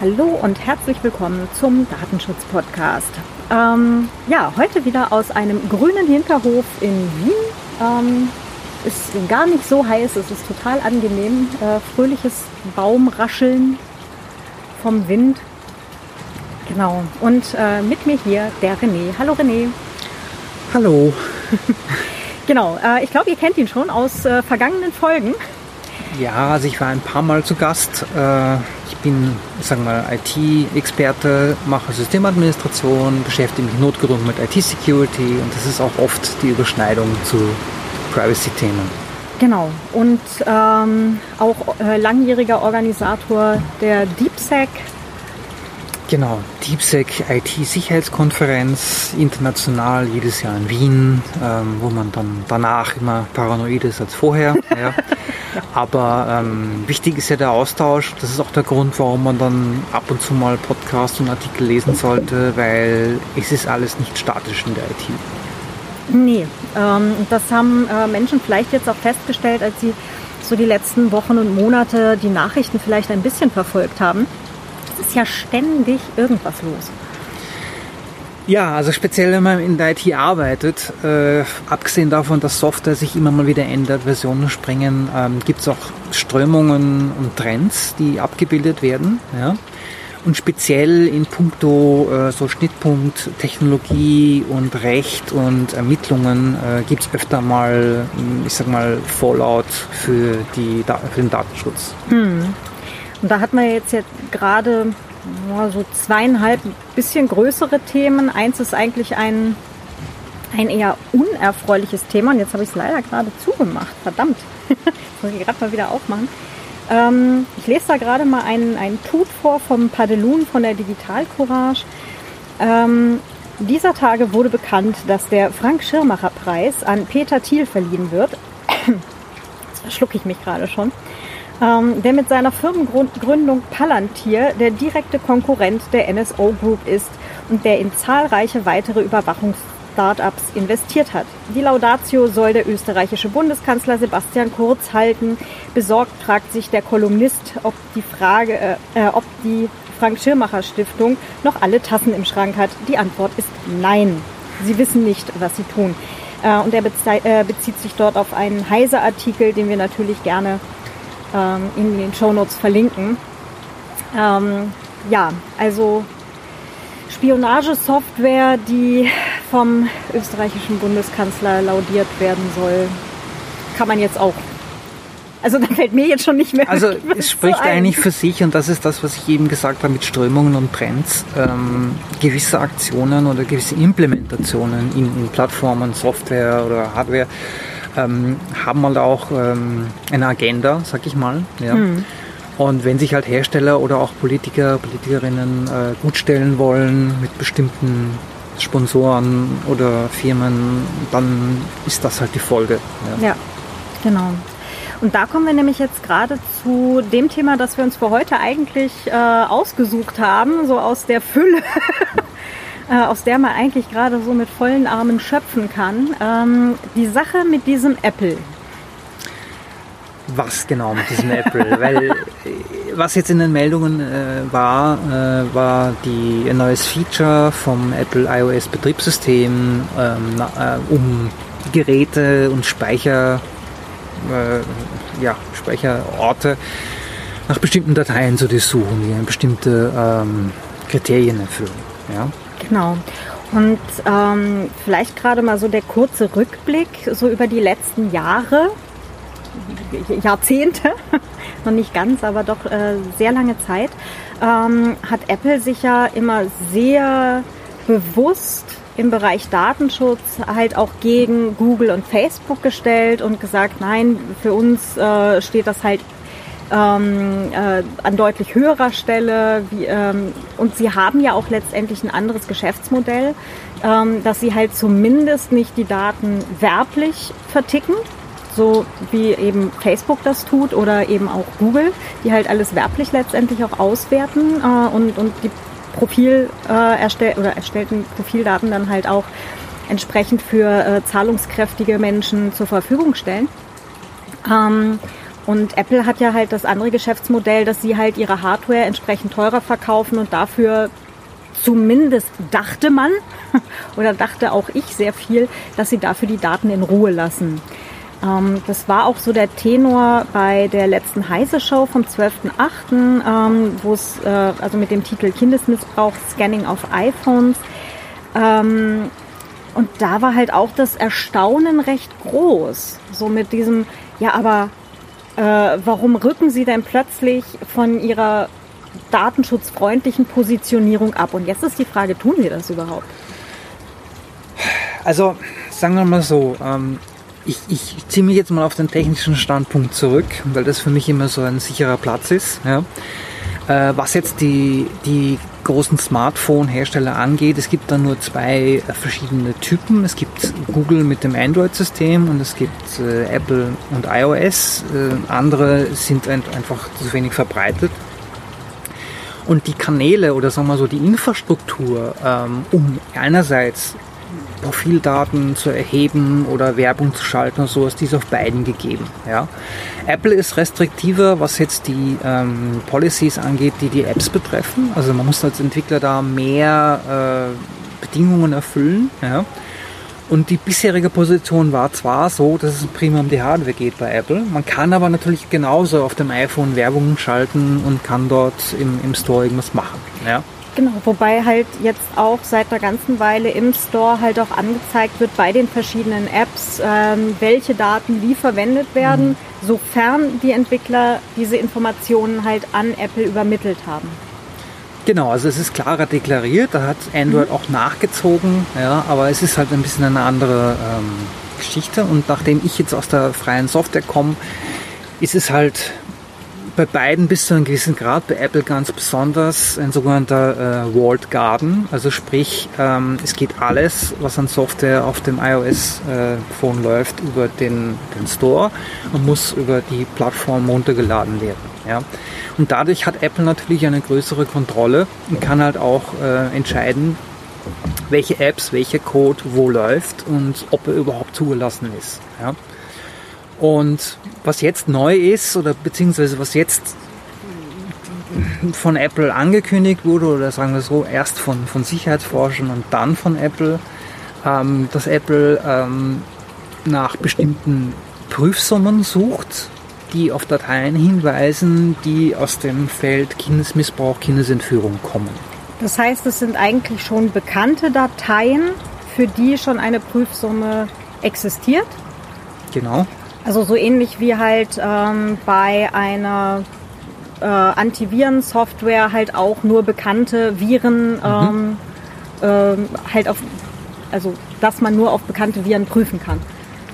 Hallo und herzlich willkommen zum Datenschutz-Podcast. Ähm, ja, heute wieder aus einem grünen Hinterhof in Wien. Ähm, ist gar nicht so heiß, es ist total angenehm. Äh, fröhliches Baumrascheln vom Wind. Genau. Und äh, mit mir hier der René. Hallo René. Hallo. genau. Äh, ich glaube, ihr kennt ihn schon aus äh, vergangenen Folgen. Ja, also ich war ein paar Mal zu Gast. Bin, sagen wir IT-Experte, mache Systemadministration, beschäftige mich notgedrungen mit IT-Security und das ist auch oft die Überschneidung zu Privacy-Themen. Genau. Und ähm, auch äh, langjähriger Organisator der DeepSec. Genau, DeepSec IT-Sicherheitskonferenz, international, jedes Jahr in Wien, ähm, wo man dann danach immer paranoid ist als vorher. ja. Aber ähm, wichtig ist ja der Austausch. Das ist auch der Grund, warum man dann ab und zu mal Podcasts und Artikel lesen sollte, weil es ist alles nicht statisch in der IT. Nee, ähm, das haben äh, Menschen vielleicht jetzt auch festgestellt, als sie so die letzten Wochen und Monate die Nachrichten vielleicht ein bisschen verfolgt haben. Es ist ja ständig irgendwas los. Ja, also speziell wenn man in der IT arbeitet, äh, abgesehen davon, dass Software sich immer mal wieder ändert, Versionen springen, ähm, gibt es auch Strömungen und Trends, die abgebildet werden. Ja? Und speziell in puncto äh, so Schnittpunkt Technologie und Recht und Ermittlungen äh, gibt es öfter mal, ich sag mal, Fallout für, die, für den Datenschutz. Hm. Und da hat man jetzt, jetzt gerade so zweieinhalb bisschen größere Themen. Eins ist eigentlich ein, ein eher unerfreuliches Thema und jetzt habe ich es leider gerade zugemacht. Verdammt. Jetzt muss ich gerade mal wieder aufmachen. Ähm, ich lese da gerade mal einen, einen Tut vor vom Padelun von der Digital Courage. Ähm, dieser Tage wurde bekannt, dass der Frank Schirmacher Preis an Peter Thiel verliehen wird. Jetzt verschlucke ich mich gerade schon ähm, der mit seiner Firmengründung Palantir der direkte Konkurrent der NSO Group ist und der in zahlreiche weitere Überwachungsstartups investiert hat. Die Laudatio soll der österreichische Bundeskanzler Sebastian Kurz halten. Besorgt fragt sich der Kolumnist, ob die Frage, äh, äh ob die Frank Schirmacher Stiftung noch alle Tassen im Schrank hat. Die Antwort ist nein. Sie wissen nicht, was sie tun. Äh, und er äh, bezieht sich dort auf einen Heise-Artikel, den wir natürlich gerne ähm, in den Shownotes verlinken. Ähm, ja, also Spionagesoftware, die vom österreichischen Bundeskanzler laudiert werden soll, kann man jetzt auch. Also da fällt mir jetzt schon nicht mehr. Also es spricht so eigentlich für sich und das ist das, was ich eben gesagt habe mit Strömungen und Trends. Ähm, gewisse Aktionen oder gewisse Implementationen in, in Plattformen, Software oder Hardware ähm, haben halt auch ähm, eine Agenda, sag ich mal. Ja. Mhm. Und wenn sich halt Hersteller oder auch Politiker, Politikerinnen äh, gut stellen wollen mit bestimmten Sponsoren oder Firmen, dann ist das halt die Folge. Ja, ja genau. Und da kommen wir nämlich jetzt gerade zu dem Thema, das wir uns für heute eigentlich äh, ausgesucht haben, so aus der Fülle äh, aus der man eigentlich gerade so mit vollen Armen schöpfen kann. Ähm, die Sache mit diesem Apple. Was genau mit diesem Apple? Weil was jetzt in den Meldungen äh, war, äh, war die, ein neues Feature vom Apple iOS Betriebssystem, ähm, äh, um Geräte und Speicher, äh, ja, Speicherorte nach bestimmten Dateien zu durchsuchen, die bestimmte ähm, Kriterien erfüllen. Ja? Genau. Und ähm, vielleicht gerade mal so der kurze Rückblick so über die letzten Jahre, Jahrzehnte, noch nicht ganz, aber doch äh, sehr lange Zeit, ähm, hat Apple sich ja immer sehr bewusst im Bereich Datenschutz halt auch gegen Google und Facebook gestellt und gesagt, nein, für uns äh, steht das halt ähm, äh, an deutlich höherer Stelle. Wie, ähm, und sie haben ja auch letztendlich ein anderes Geschäftsmodell, ähm, dass sie halt zumindest nicht die Daten werblich verticken, so wie eben Facebook das tut oder eben auch Google, die halt alles werblich letztendlich auch auswerten äh, und, und die Profil äh, erstell oder erstellten Profildaten dann halt auch entsprechend für äh, zahlungskräftige Menschen zur Verfügung stellen. Ähm, Und Apple hat ja halt das andere Geschäftsmodell, dass sie halt ihre Hardware entsprechend teurer verkaufen und dafür zumindest dachte man oder dachte auch ich sehr viel, dass sie dafür die Daten in Ruhe lassen. Ähm, das war auch so der Tenor bei der letzten Heise-Show vom 12.8., ähm, wo es äh, also mit dem Titel Kindesmissbrauch, Scanning auf iPhones. Ähm, und da war halt auch das Erstaunen recht groß. So mit diesem, ja, aber äh, warum rücken Sie denn plötzlich von Ihrer datenschutzfreundlichen Positionierung ab? Und jetzt ist die Frage, tun Sie das überhaupt? Also, sagen wir mal so, ähm, ich, ich ziehe mich jetzt mal auf den technischen Standpunkt zurück, weil das für mich immer so ein sicherer Platz ist. Ja. Äh, was jetzt die, die großen Smartphone-Hersteller angeht, es gibt da nur zwei verschiedene Typen. Es gibt Google mit dem Android-System und es gibt äh, Apple und iOS. Äh, andere sind ein, einfach zu wenig verbreitet. Und die Kanäle oder sagen wir so die Infrastruktur, ähm, um einerseits Profildaten zu erheben oder Werbung zu schalten und die ist auf beiden gegeben. Ja. Apple ist restriktiver, was jetzt die ähm, Policies angeht, die die Apps betreffen. Also man muss als Entwickler da mehr äh, Bedingungen erfüllen. Ja. Und die bisherige Position war zwar so, dass es prima um die Hardware geht bei Apple. Man kann aber natürlich genauso auf dem iPhone Werbung schalten und kann dort im, im Store irgendwas machen. Ja. Genau, wobei halt jetzt auch seit einer ganzen Weile im Store halt auch angezeigt wird bei den verschiedenen Apps, ähm, welche Daten wie verwendet werden, mhm. sofern die Entwickler diese Informationen halt an Apple übermittelt haben. Genau, also es ist klarer deklariert, da hat Android mhm. auch nachgezogen, ja, aber es ist halt ein bisschen eine andere ähm, Geschichte und nachdem ich jetzt aus der freien Software komme, ist es halt bei beiden bis zu einem gewissen Grad, bei Apple ganz besonders ein sogenannter äh, Walled Garden. Also sprich, ähm, es geht alles, was an Software auf dem iOS-Phone äh, läuft, über den, den Store und muss über die Plattform runtergeladen werden. Ja. Und dadurch hat Apple natürlich eine größere Kontrolle und kann halt auch äh, entscheiden, welche Apps, welcher Code wo läuft und ob er überhaupt zugelassen ist. Ja. Und was jetzt neu ist oder beziehungsweise was jetzt von Apple angekündigt wurde oder sagen wir so, erst von, von Sicherheitsforschern und dann von Apple, ähm, dass Apple ähm, nach bestimmten Prüfsummen sucht, die auf Dateien hinweisen, die aus dem Feld Kindesmissbrauch, Kindesentführung kommen. Das heißt, es sind eigentlich schon bekannte Dateien, für die schon eine Prüfsumme existiert? Genau. Also so ähnlich wie halt ähm, bei einer äh, Antivirensoftware halt auch nur bekannte Viren mhm. ähm, ähm, halt auf, also dass man nur auf bekannte Viren prüfen kann.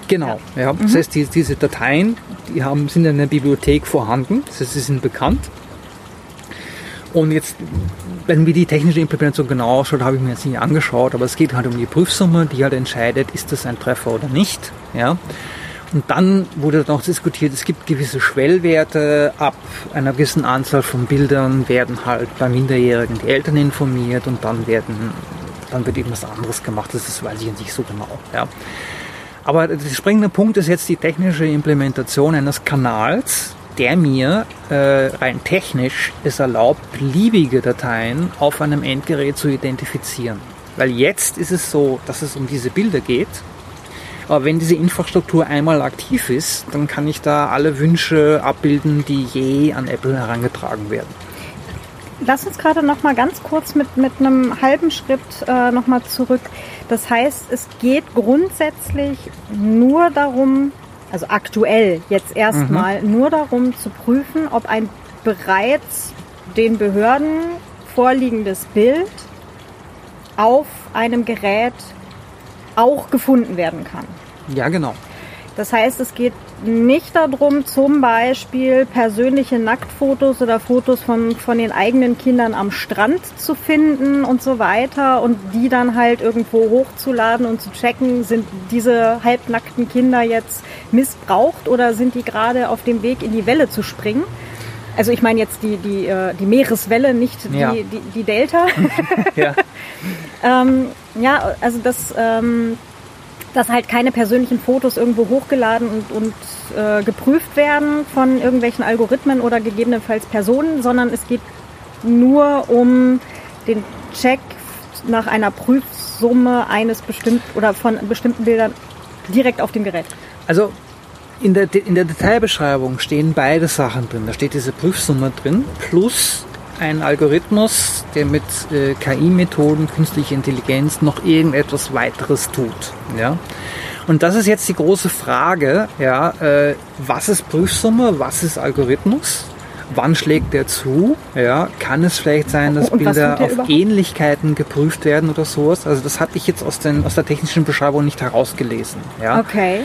Genau, ja. ja. Das mhm. heißt, die, diese Dateien, die haben, sind in der Bibliothek vorhanden, das heißt, sie sind bekannt. Und jetzt, wenn wir die technische Implementation genau ausschaut, habe ich mir jetzt nicht angeschaut, aber es geht halt um die Prüfsumme, die halt entscheidet, ist das ein Treffer oder nicht. Ja. Und dann wurde noch diskutiert, es gibt gewisse Schwellwerte, ab einer gewissen Anzahl von Bildern werden halt bei Minderjährigen die Eltern informiert und dann werden, dann wird irgendwas anderes gemacht, das weiß ich nicht so genau. Ja. Aber der springende Punkt ist jetzt die technische Implementation eines Kanals, der mir äh, rein technisch es erlaubt, beliebige Dateien auf einem Endgerät zu identifizieren. Weil jetzt ist es so, dass es um diese Bilder geht aber wenn diese Infrastruktur einmal aktiv ist, dann kann ich da alle Wünsche abbilden, die je an Apple herangetragen werden. Lass uns gerade noch mal ganz kurz mit, mit einem halben Schritt äh, noch mal zurück. Das heißt, es geht grundsätzlich nur darum, also aktuell jetzt erstmal, mhm. nur darum zu prüfen, ob ein bereits den Behörden vorliegendes Bild auf einem Gerät auch gefunden werden kann. Ja, genau. Das heißt, es geht nicht darum, zum Beispiel persönliche Nacktfotos oder Fotos von, von den eigenen Kindern am Strand zu finden und so weiter und die dann halt irgendwo hochzuladen und zu checken, sind diese halbnackten Kinder jetzt missbraucht oder sind die gerade auf dem Weg in die Welle zu springen. Also ich meine jetzt die, die, äh, die Meereswelle, nicht ja. die, die, die, Delta. ja. ähm, ja, also das, ähm, dass halt keine persönlichen Fotos irgendwo hochgeladen und, und äh, geprüft werden von irgendwelchen Algorithmen oder gegebenenfalls Personen, sondern es geht nur um den Check nach einer Prüfsumme eines bestimmten oder von bestimmten Bildern direkt auf dem Gerät. Also in der, in der Detailbeschreibung stehen beide Sachen drin. Da steht diese Prüfsumme drin plus ein Algorithmus, der mit äh, KI-Methoden, künstliche Intelligenz noch irgendetwas weiteres tut. Ja? Und das ist jetzt die große Frage, ja, äh, was ist Prüfsumme, was ist Algorithmus? Wann schlägt der zu? Ja, kann es vielleicht sein, dass Bilder auf überhaupt? Ähnlichkeiten geprüft werden oder sowas? Also das hatte ich jetzt aus, den, aus der technischen Beschreibung nicht herausgelesen. Ja? Okay.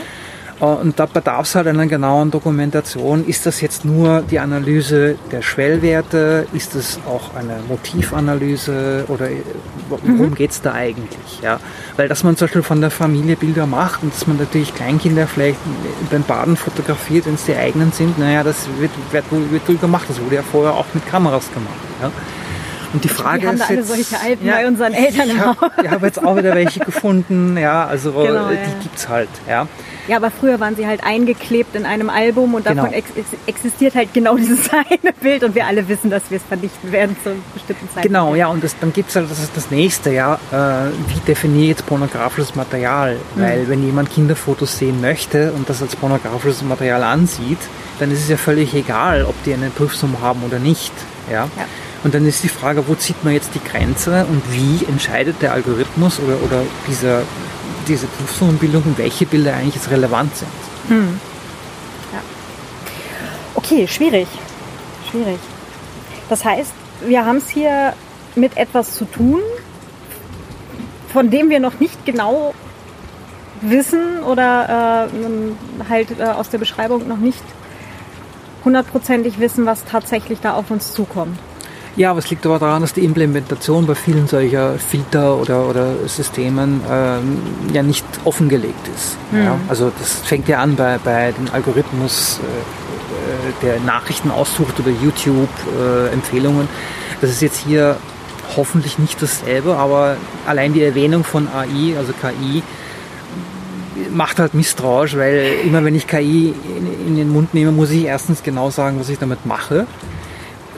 Äh, und da bedarf es halt einer genauen Dokumentation. Ist das jetzt nur die Analyse der Schwellwerte? Ist es auch eine Motivanalyse? Oder äh, worum mhm. geht es da eigentlich? Ja? Weil dass man zum Beispiel von der Familie Bilder macht und dass man natürlich Kleinkinder vielleicht beim Baden fotografiert, wenn es die eigenen sind, naja, das wird, wird, wird wohl gemacht. Das wurde ja vorher auch mit Kameras gemacht. Ja? Und die Frage Wir haben ist da alle jetzt, solche Alten ja, bei unseren Eltern im Haus. Ich habe jetzt auch wieder welche gefunden, ja, also genau, die ja. gibt's halt, ja. Ja, aber früher waren sie halt eingeklebt in einem Album und davon genau. ex existiert halt genau dieses eine Bild und wir alle wissen, dass wir es vernichten werden zu bestimmten Zeiten. Genau, ja, und das, dann gibt es halt, das ist das nächste, ja, äh, wie definiere ich jetzt pornografisches Material? Mhm. Weil wenn jemand Kinderfotos sehen möchte und das als pornografisches Material ansieht, dann ist es ja völlig egal, ob die eine Prüfsumme haben oder nicht. Ja? ja. Und dann ist die Frage, wo zieht man jetzt die Grenze und wie entscheidet der Algorithmus oder, oder dieser diese und welche Bilder eigentlich jetzt relevant sind. Hm. Ja. Okay, schwierig. Schwierig. Das heißt, wir haben es hier mit etwas zu tun, von dem wir noch nicht genau wissen oder äh, halt äh, aus der Beschreibung noch nicht hundertprozentig wissen, was tatsächlich da auf uns zukommt. Ja, aber es liegt aber daran, dass die Implementation bei vielen solcher Filter oder, oder Systemen ähm, ja nicht offengelegt ist. Mhm. Ja? Also das fängt ja an bei, bei dem Algorithmus, äh, der Nachrichten aussucht oder YouTube-Empfehlungen. Äh, das ist jetzt hier hoffentlich nicht dasselbe, aber allein die Erwähnung von AI, also KI, macht halt misstrauisch, weil immer wenn ich KI in, in den Mund nehme, muss ich erstens genau sagen, was ich damit mache.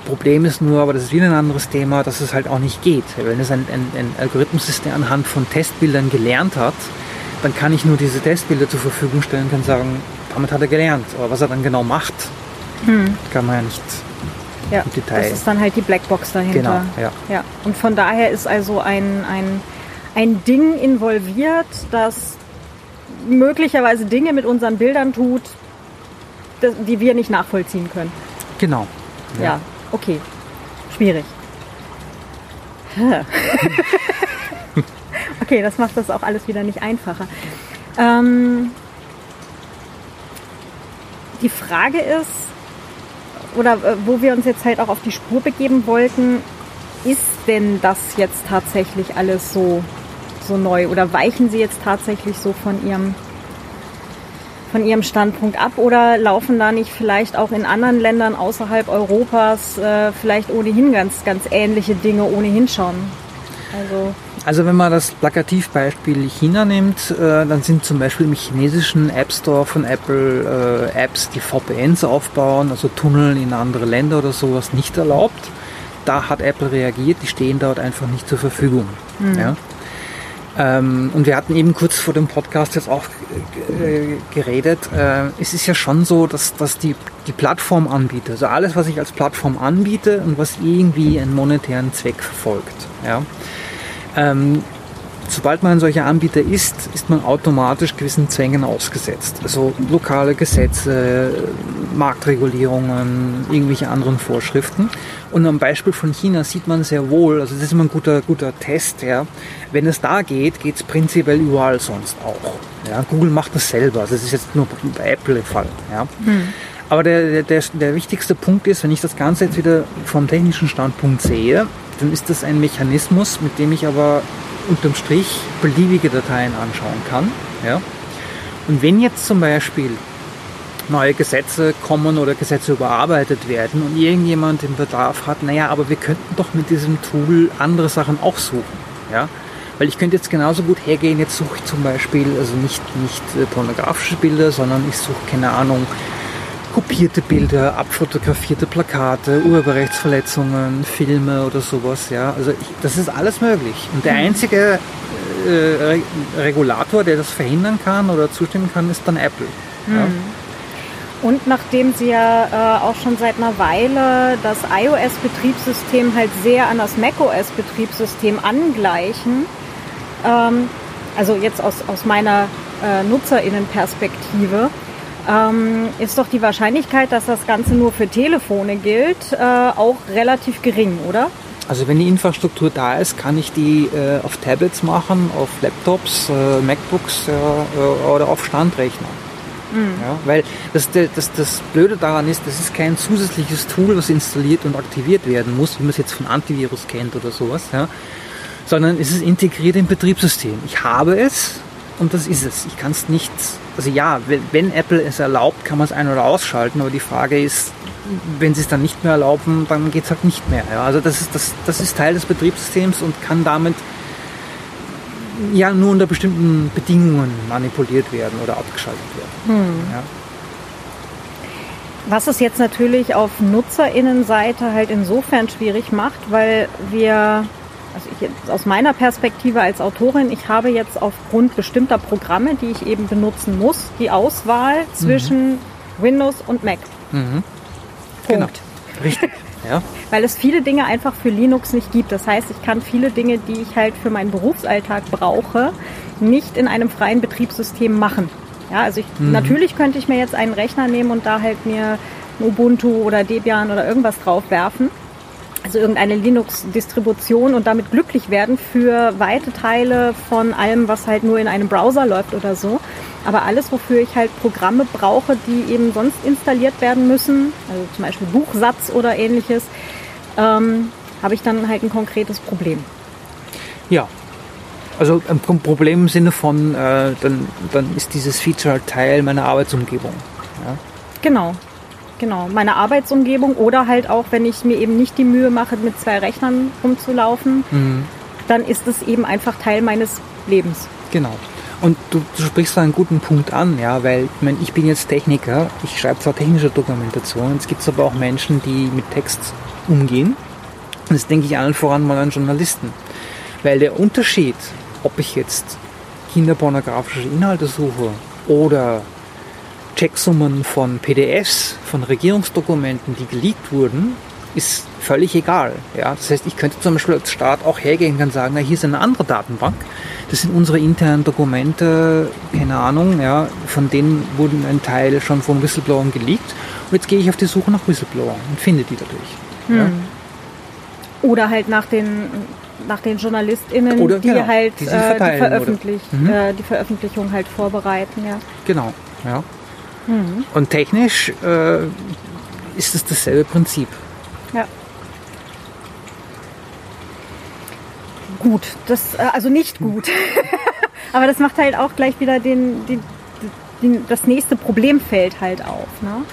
Problem ist nur, aber das ist wieder ein anderes Thema, dass es halt auch nicht geht. Wenn es ein, ein, ein Algorithmus ist, der anhand von Testbildern gelernt hat, dann kann ich nur diese Testbilder zur Verfügung stellen und kann sagen, damit hat er gelernt. Aber was er dann genau macht, hm. kann man ja nicht ja, im Detail. Das ist dann halt die Blackbox dahinter. Genau, ja. ja. Und von daher ist also ein, ein, ein Ding involviert, das möglicherweise Dinge mit unseren Bildern tut, die wir nicht nachvollziehen können. Genau. Ja, ja okay. Schwierig. okay, das macht das auch alles wieder nicht einfacher. Ähm, die Frage ist, oder äh, wo wir uns jetzt halt auch auf die Spur begeben wollten, ist denn das jetzt tatsächlich alles so, so neu oder weichen Sie jetzt tatsächlich so von Ihrem von ihrem Standpunkt ab oder laufen da nicht vielleicht auch in anderen Ländern außerhalb Europas äh, vielleicht ohnehin ganz, ganz ähnliche Dinge ohnehin schon? Also, also wenn man das Plakativbeispiel China nimmt, äh, dann sind zum Beispiel im chinesischen App Store von Apple äh, Apps, die VPNs aufbauen, also Tunneln in andere Länder oder sowas nicht erlaubt. Da hat Apple reagiert, die stehen dort einfach nicht zur Verfügung. Mhm. Ja? Ähm, und wir hatten eben kurz vor dem Podcast jetzt auch äh, geredet. Äh, es ist ja schon so, dass, dass die, die Plattform anbietet, also alles, was ich als Plattform anbiete und was irgendwie einen monetären Zweck verfolgt. Ja? Ähm, sobald man ein solcher Anbieter ist, ist man automatisch gewissen Zwängen ausgesetzt. Also lokale Gesetze, Marktregulierungen, irgendwelche anderen Vorschriften. Und am Beispiel von China sieht man sehr wohl, also das ist immer ein guter, guter Test, ja. Wenn es da geht, geht es prinzipiell überall sonst auch. Ja. Google macht das selber. Also das ist jetzt nur bei Apple der Fall. Ja. Hm. Aber der, der, der wichtigste Punkt ist, wenn ich das Ganze jetzt wieder vom technischen Standpunkt sehe, dann ist das ein Mechanismus, mit dem ich aber unterm Strich beliebige Dateien anschauen kann. Ja? Und wenn jetzt zum Beispiel neue Gesetze kommen oder Gesetze überarbeitet werden und irgendjemand den Bedarf hat, naja, aber wir könnten doch mit diesem Tool andere Sachen auch suchen. Ja? Weil ich könnte jetzt genauso gut hergehen, jetzt suche ich zum Beispiel, also nicht, nicht äh, pornografische Bilder, sondern ich suche, keine Ahnung, kopierte Bilder, abfotografierte Plakate, Urheberrechtsverletzungen, Filme oder sowas. Ja, also ich, das ist alles möglich. Und der einzige äh, Regulator, der das verhindern kann oder zustimmen kann, ist dann Apple. Mhm. Ja. Und nachdem sie ja äh, auch schon seit einer Weile das iOS-Betriebssystem halt sehr an das macOS-Betriebssystem angleichen, ähm, also jetzt aus, aus meiner äh, Nutzerinnenperspektive, ähm, ist doch die Wahrscheinlichkeit, dass das Ganze nur für Telefone gilt, äh, auch relativ gering, oder? Also wenn die Infrastruktur da ist, kann ich die äh, auf Tablets machen, auf Laptops, äh, MacBooks äh, oder auf Standrechner. Mhm. Ja, weil das, das, das Blöde daran ist, das ist kein zusätzliches Tool, was installiert und aktiviert werden muss, wie man es jetzt von Antivirus kennt oder sowas, ja, sondern es ist integriert im Betriebssystem. Ich habe es und das ist es. Ich kann es nicht, also ja, wenn, Apple es erlaubt, kann man es ein- oder ausschalten, aber die Frage ist, wenn sie es dann nicht mehr erlauben, dann geht es halt nicht mehr. Ja. Also das ist, das, das ist Teil des Betriebssystems und kann damit ja nur unter bestimmten Bedingungen manipuliert werden oder abgeschaltet werden. Hm. Ja. Was es jetzt natürlich auf Nutzerinnenseite halt insofern schwierig macht, weil wir, also ich aus meiner Perspektive als Autorin, ich habe jetzt aufgrund bestimmter Programme, die ich eben benutzen muss, die Auswahl zwischen mhm. Windows und Mac. Mhm. Punkt. Genau. Richtig. Ja. Weil es viele Dinge einfach für Linux nicht gibt. Das heißt, ich kann viele Dinge, die ich halt für meinen Berufsalltag brauche, nicht in einem freien Betriebssystem machen. Ja, also ich, mhm. natürlich könnte ich mir jetzt einen Rechner nehmen und da halt mir Ubuntu oder Debian oder irgendwas drauf werfen. Also irgendeine Linux-Distribution und damit glücklich werden für weite Teile von allem, was halt nur in einem Browser läuft oder so. Aber alles, wofür ich halt Programme brauche, die eben sonst installiert werden müssen, also zum Beispiel Buchsatz oder ähnliches, ähm, habe ich dann halt ein konkretes Problem. Ja, also ein Problem im Sinne von, äh, dann, dann ist dieses Feature halt Teil meiner Arbeitsumgebung. Ja? Genau, genau. Meine Arbeitsumgebung oder halt auch, wenn ich mir eben nicht die Mühe mache, mit zwei Rechnern rumzulaufen, mhm. dann ist es eben einfach Teil meines Lebens. Genau. Und du, du, sprichst da einen guten Punkt an, ja, weil ich, mein, ich bin jetzt Techniker, ich schreibe zwar technische Dokumentation, es gibt aber auch Menschen, die mit Text umgehen. Und das denke ich allen voran mal an Journalisten. Weil der Unterschied, ob ich jetzt kinderpornografische Inhalte suche oder Checksummen von PDFs, von Regierungsdokumenten, die geleakt wurden, ist völlig egal. Ja? Das heißt, ich könnte zum Beispiel als Staat auch hergehen und sagen, na, hier ist eine andere Datenbank, das sind unsere internen Dokumente, keine Ahnung, ja, von denen wurden ein Teil schon von Whistleblowern geleakt und jetzt gehe ich auf die Suche nach Whistleblowern und finde die dadurch. Hm. Ja? Oder halt nach den nach den JournalistInnen, oder, die genau, halt die, äh, die, veröffentlich, mhm. äh, die Veröffentlichung halt vorbereiten, ja. Genau, ja. Mhm. Und technisch äh, ist es dasselbe Prinzip. Ja. Gut, das, äh, also nicht gut. Aber das macht halt auch gleich wieder den, den, den das nächste Problemfeld halt auf. Ne?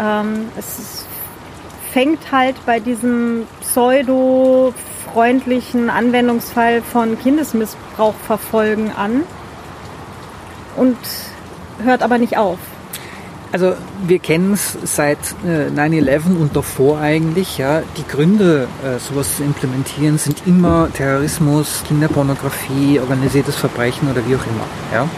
Ähm, es fängt halt bei diesem pseudo-freundlichen Anwendungsfall von Kindesmissbrauch verfolgen an und hört aber nicht auf. Also wir kennen es seit äh, 9-11 und davor eigentlich. Ja, die Gründe, äh, sowas zu implementieren, sind immer Terrorismus, Kinderpornografie, organisiertes Verbrechen oder wie auch immer. Ja.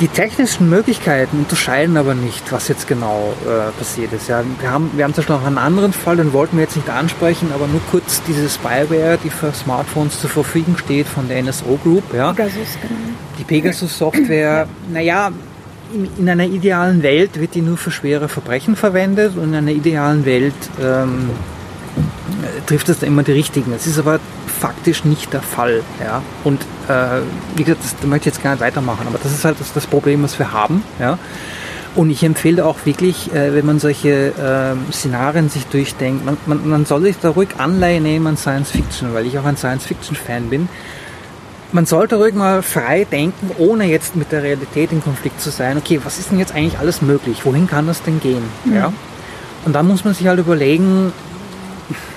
Die technischen Möglichkeiten unterscheiden aber nicht, was jetzt genau äh, passiert ist. Ja, wir haben, wir haben zum Beispiel noch einen anderen Fall, den wollten wir jetzt nicht ansprechen, aber nur kurz diese Spyware, die für Smartphones zur Verfügung steht von der NSO Group. Ja. Pegasus, genau. Die Pegasus-Software, naja, in einer idealen Welt wird die nur für schwere Verbrechen verwendet und in einer idealen Welt ähm, trifft es da immer die richtigen. Das ist aber faktisch nicht der Fall. Ja? Und äh, wie gesagt, das, da möchte ich jetzt gar nicht weitermachen, aber das ist halt das, das Problem, was wir haben. Ja? Und ich empfehle auch wirklich, äh, wenn man solche äh, Szenarien sich durchdenkt, man, man, man soll sich da ruhig Anleihe nehmen an Science Fiction, weil ich auch ein Science Fiction Fan bin man sollte ruhig mal frei denken, ohne jetzt mit der Realität in Konflikt zu sein. Okay, was ist denn jetzt eigentlich alles möglich? Wohin kann das denn gehen? Mhm. Ja? Und dann muss man sich halt überlegen,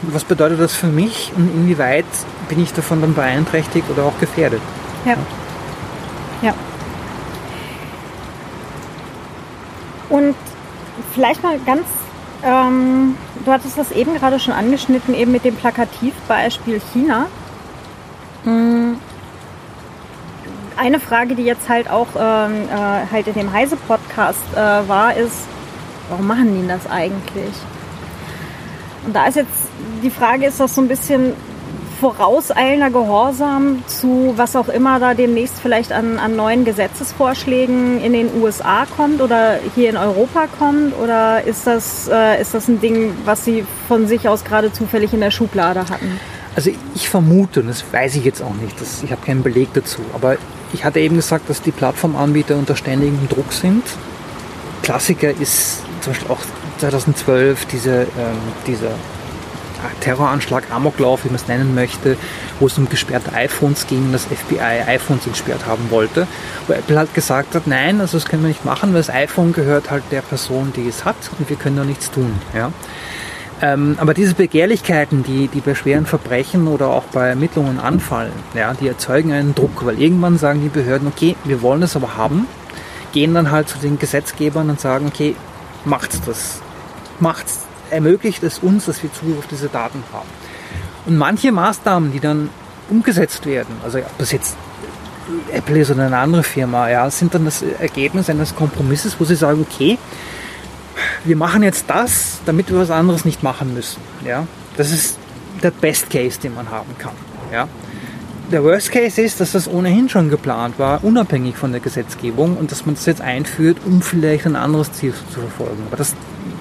was bedeutet das für mich und inwieweit bin ich davon dann beeinträchtigt oder auch gefährdet. Ja. Ja. Und vielleicht mal ganz, ähm, du hattest das eben gerade schon angeschnitten, eben mit dem Plakativbeispiel China. Mm. Eine Frage, die jetzt halt auch ähm, äh, halt in dem Heise-Podcast äh, war, ist, warum machen die das eigentlich? Und da ist jetzt die Frage, ist das so ein bisschen vorauseilender Gehorsam zu was auch immer da demnächst vielleicht an, an neuen Gesetzesvorschlägen in den USA kommt oder hier in Europa kommt? Oder ist das, äh, ist das ein Ding, was Sie von sich aus gerade zufällig in der Schublade hatten? Also ich vermute, und das weiß ich jetzt auch nicht, das, ich habe keinen Beleg dazu, aber ich hatte eben gesagt, dass die Plattformanbieter unter ständigem Druck sind. Klassiker ist zum Beispiel auch 2012 diese, ähm, dieser Terroranschlag, Amoklauf, wie man es nennen möchte, wo es um gesperrte iPhones ging, das FBI iPhones entsperrt haben wollte. Wo Apple halt gesagt hat, nein, also das können wir nicht machen, weil das iPhone gehört halt der Person, die es hat und wir können da nichts tun. Ja. Ähm, aber diese Begehrlichkeiten, die, die bei schweren Verbrechen oder auch bei Ermittlungen anfallen, ja, die erzeugen einen Druck, weil irgendwann sagen die Behörden, okay, wir wollen das aber haben, gehen dann halt zu den Gesetzgebern und sagen, okay, macht's das, macht's ermöglicht es uns, dass wir Zugriff auf diese Daten haben. Und manche Maßnahmen, die dann umgesetzt werden, also ob das jetzt Apple ist oder eine andere Firma, ja, sind dann das Ergebnis eines Kompromisses, wo sie sagen, okay, wir machen jetzt das, damit wir was anderes nicht machen müssen. Ja? Das ist der Best Case, den man haben kann. Ja? Der Worst Case ist, dass das ohnehin schon geplant war, unabhängig von der Gesetzgebung und dass man das jetzt einführt, um vielleicht ein anderes Ziel zu verfolgen. Aber das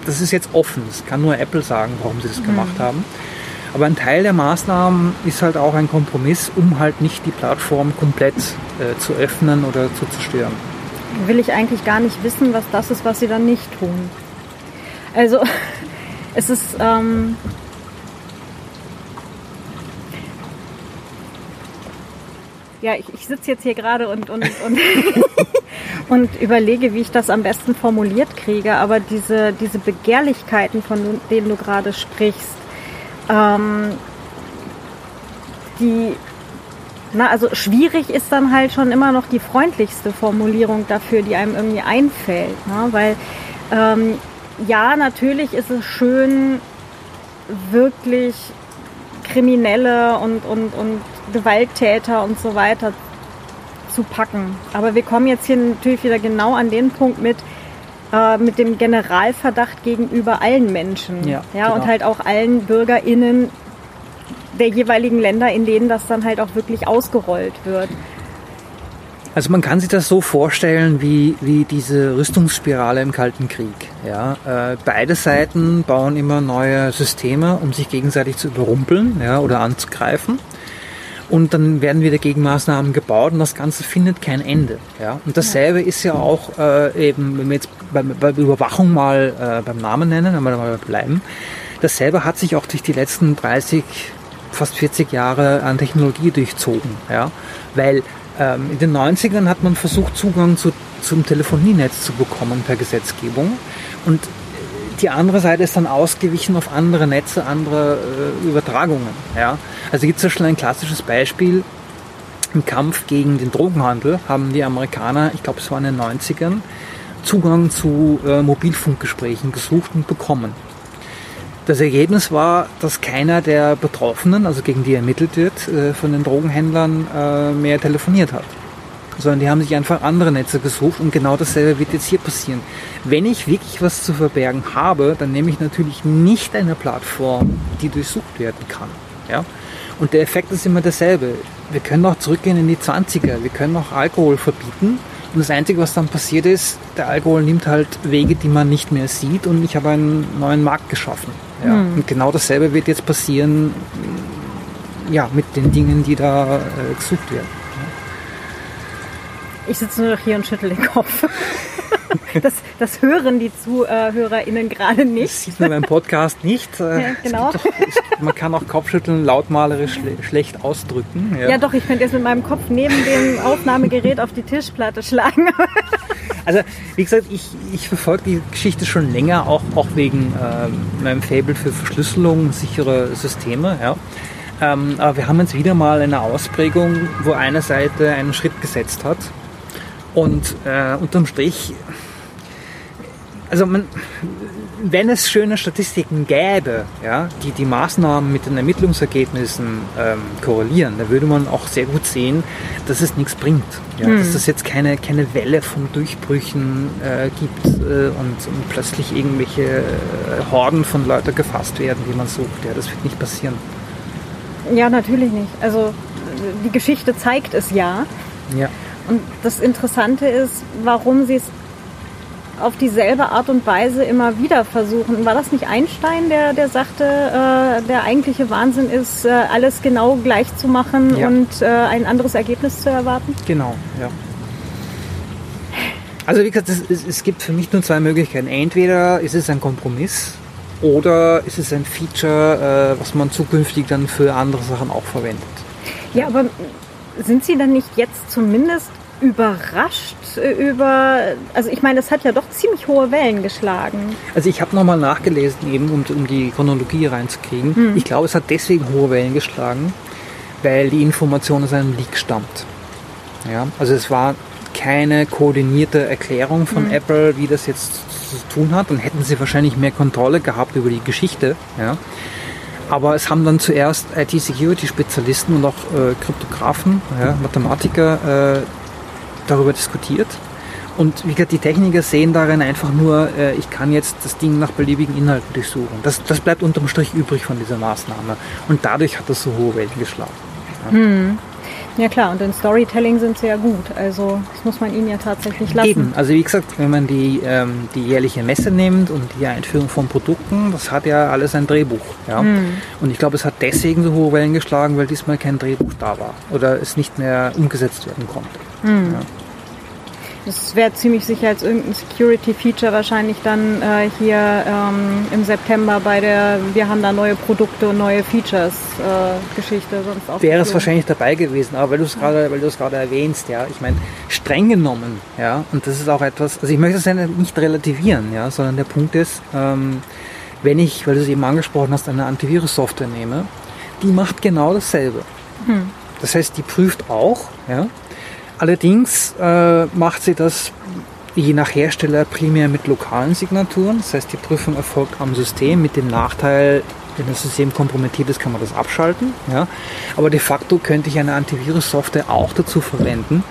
das ist jetzt offen. Das kann nur Apple sagen, warum sie das mhm. gemacht haben. Aber ein Teil der Maßnahmen ist halt auch ein Kompromiss, um halt nicht die Plattform komplett äh, zu öffnen oder zu zerstören. Will ich eigentlich gar nicht wissen, was das ist, was sie dann nicht tun. Also es ist ähm, ja, ich, ich sitze jetzt hier gerade und, und, und, und überlege, wie ich das am besten formuliert kriege. Aber diese, diese Begehrlichkeiten, von denen du gerade sprichst, ähm, die, na, also schwierig ist dann halt schon immer noch die freundlichste Formulierung dafür, die einem irgendwie einfällt. Ne? Weil ähm, ja, natürlich ist es schön, wirklich Kriminelle und, und, und Gewalttäter und so weiter zu packen. Aber wir kommen jetzt hier natürlich wieder genau an den Punkt mit, äh, mit dem Generalverdacht gegenüber allen Menschen. Ja, ja genau. und halt auch allen BürgerInnen der jeweiligen Länder, in denen das dann halt auch wirklich ausgerollt wird. Also man kann sich das so vorstellen wie, wie diese Rüstungsspirale im Kalten Krieg. Ja, äh, beide Seiten bauen immer neue Systeme, um sich gegenseitig zu überrumpeln ja, oder anzugreifen. Und dann werden wieder Gegenmaßnahmen gebaut und das Ganze findet kein Ende. Ja? Und dasselbe ist ja auch äh, eben, wenn wir jetzt bei, bei Überwachung mal äh, beim Namen nennen, wenn wir mal bleiben, dasselbe hat sich auch durch die letzten 30, fast 40 Jahre an Technologie durchzogen. Ja? Weil ähm, in den 90ern hat man versucht, Zugang zu, zum Telefonienetz zu bekommen per Gesetzgebung. Und die andere Seite ist dann ausgewichen auf andere Netze, andere äh, Übertragungen. Ja? Also gibt es ja schon ein klassisches Beispiel. Im Kampf gegen den Drogenhandel haben die Amerikaner, ich glaube es war in den 90ern, Zugang zu äh, Mobilfunkgesprächen gesucht und bekommen. Das Ergebnis war, dass keiner der Betroffenen, also gegen die ermittelt wird, äh, von den Drogenhändlern äh, mehr telefoniert hat. Sondern die haben sich einfach andere Netze gesucht und genau dasselbe wird jetzt hier passieren. Wenn ich wirklich was zu verbergen habe, dann nehme ich natürlich nicht eine Plattform, die durchsucht werden kann. Ja? Und der Effekt ist immer derselbe. Wir können auch zurückgehen in die 20er. Wir können auch Alkohol verbieten und das Einzige, was dann passiert ist, der Alkohol nimmt halt Wege, die man nicht mehr sieht und ich habe einen neuen Markt geschaffen. Ja. Mhm. Und genau dasselbe wird jetzt passieren ja, mit den Dingen, die da äh, gesucht werden. Ich sitze nur noch hier und schüttel den Kopf. Das, das hören die ZuhörerInnen gerade nicht. Das sieht man beim Podcast nicht. Ja, genau. Doch, man kann auch Kopfschütteln lautmalerisch schle schlecht ausdrücken. Ja. ja. doch, ich könnte jetzt mit meinem Kopf neben dem Aufnahmegerät auf die Tischplatte schlagen. Also, wie gesagt, ich, ich verfolge die Geschichte schon länger, auch, auch wegen äh, meinem Fable für Verschlüsselung, sichere Systeme. Ja. Ähm, aber wir haben jetzt wieder mal eine Ausprägung, wo eine Seite einen Schritt gesetzt hat. Und äh, unterm Strich, also man, wenn es schöne Statistiken gäbe, ja, die die Maßnahmen mit den Ermittlungsergebnissen ähm, korrelieren, da würde man auch sehr gut sehen, dass es nichts bringt. Ja, hm. Dass es jetzt keine, keine Welle von Durchbrüchen äh, gibt äh, und, und, plötzlich irgendwelche äh, Horden von Leuten gefasst werden, die man sucht. Ja, das wird nicht passieren. Ja, natürlich nicht. Also die Geschichte zeigt es ja. Ja. Und das Interessante ist, warum sie es auf dieselbe Art und Weise immer wieder versuchen. War das nicht Einstein, der, der sagte, äh, der eigentliche Wahnsinn ist, äh, alles genau gleich zu machen ja. und äh, ein anderes Ergebnis zu erwarten? Genau, ja. Also wie gesagt, es, es gibt für mich nur zwei Möglichkeiten. Entweder ist es ein Kompromiss oder ist es ein Feature, äh, was man zukünftig dann für andere Sachen auch verwendet. Ja, aber sind Sie dann nicht jetzt zumindest überrascht über, also ich meine, das hat ja doch ziemlich hohe Wellen geschlagen. Also ich habe nochmal nachgelesen, eben um, um die Chronologie reinzukriegen. Hm. Ich glaube, es hat deswegen hohe Wellen geschlagen, weil die Information aus einem Leak stammt. Ja, also es war keine koordinierte Erklärung von hm. Apple, wie das jetzt zu tun hat. Dann hätten sie wahrscheinlich mehr Kontrolle gehabt über die Geschichte. Ja. Aber es haben dann zuerst IT-Security-Spezialisten und auch äh, Kryptografen, ja, Mathematiker äh, darüber diskutiert. Und wie gesagt, die Techniker sehen darin einfach nur, äh, ich kann jetzt das Ding nach beliebigen Inhalten durchsuchen. Das, das bleibt unterm Strich übrig von dieser Maßnahme. Und dadurch hat das so hohe Wellen geschlagen. Ja. Hm. Ja klar, und in Storytelling sind sie ja gut. Also das muss man ihnen ja tatsächlich lassen. Eben, also wie gesagt, wenn man die, ähm, die jährliche Messe nimmt und die Einführung von Produkten, das hat ja alles ein Drehbuch. Ja? Mhm. Und ich glaube, es hat deswegen so hohe Wellen geschlagen, weil diesmal kein Drehbuch da war oder es nicht mehr umgesetzt werden konnte. Mhm. Ja. Das wäre ziemlich sicher als irgendein Security-Feature wahrscheinlich dann äh, hier ähm, im September bei der Wir haben da neue Produkte und neue Features-Geschichte äh, sonst auch. Wäre es wahrscheinlich dabei gewesen, aber weil du es gerade, weil du es gerade erwähnst, ja, ich meine, streng genommen, ja, und das ist auch etwas, also ich möchte es ja nicht relativieren, ja, sondern der Punkt ist, ähm, wenn ich, weil du es eben angesprochen hast, eine Antivirus-Software nehme, die macht genau dasselbe. Hm. Das heißt, die prüft auch, ja, Allerdings äh, macht sie das je nach Hersteller primär mit lokalen Signaturen. Das heißt, die Prüfung erfolgt am System mit dem Nachteil, wenn das System kompromittiert ist, kann man das abschalten. Ja? Aber de facto könnte ich eine Antivirus-Software auch dazu verwenden,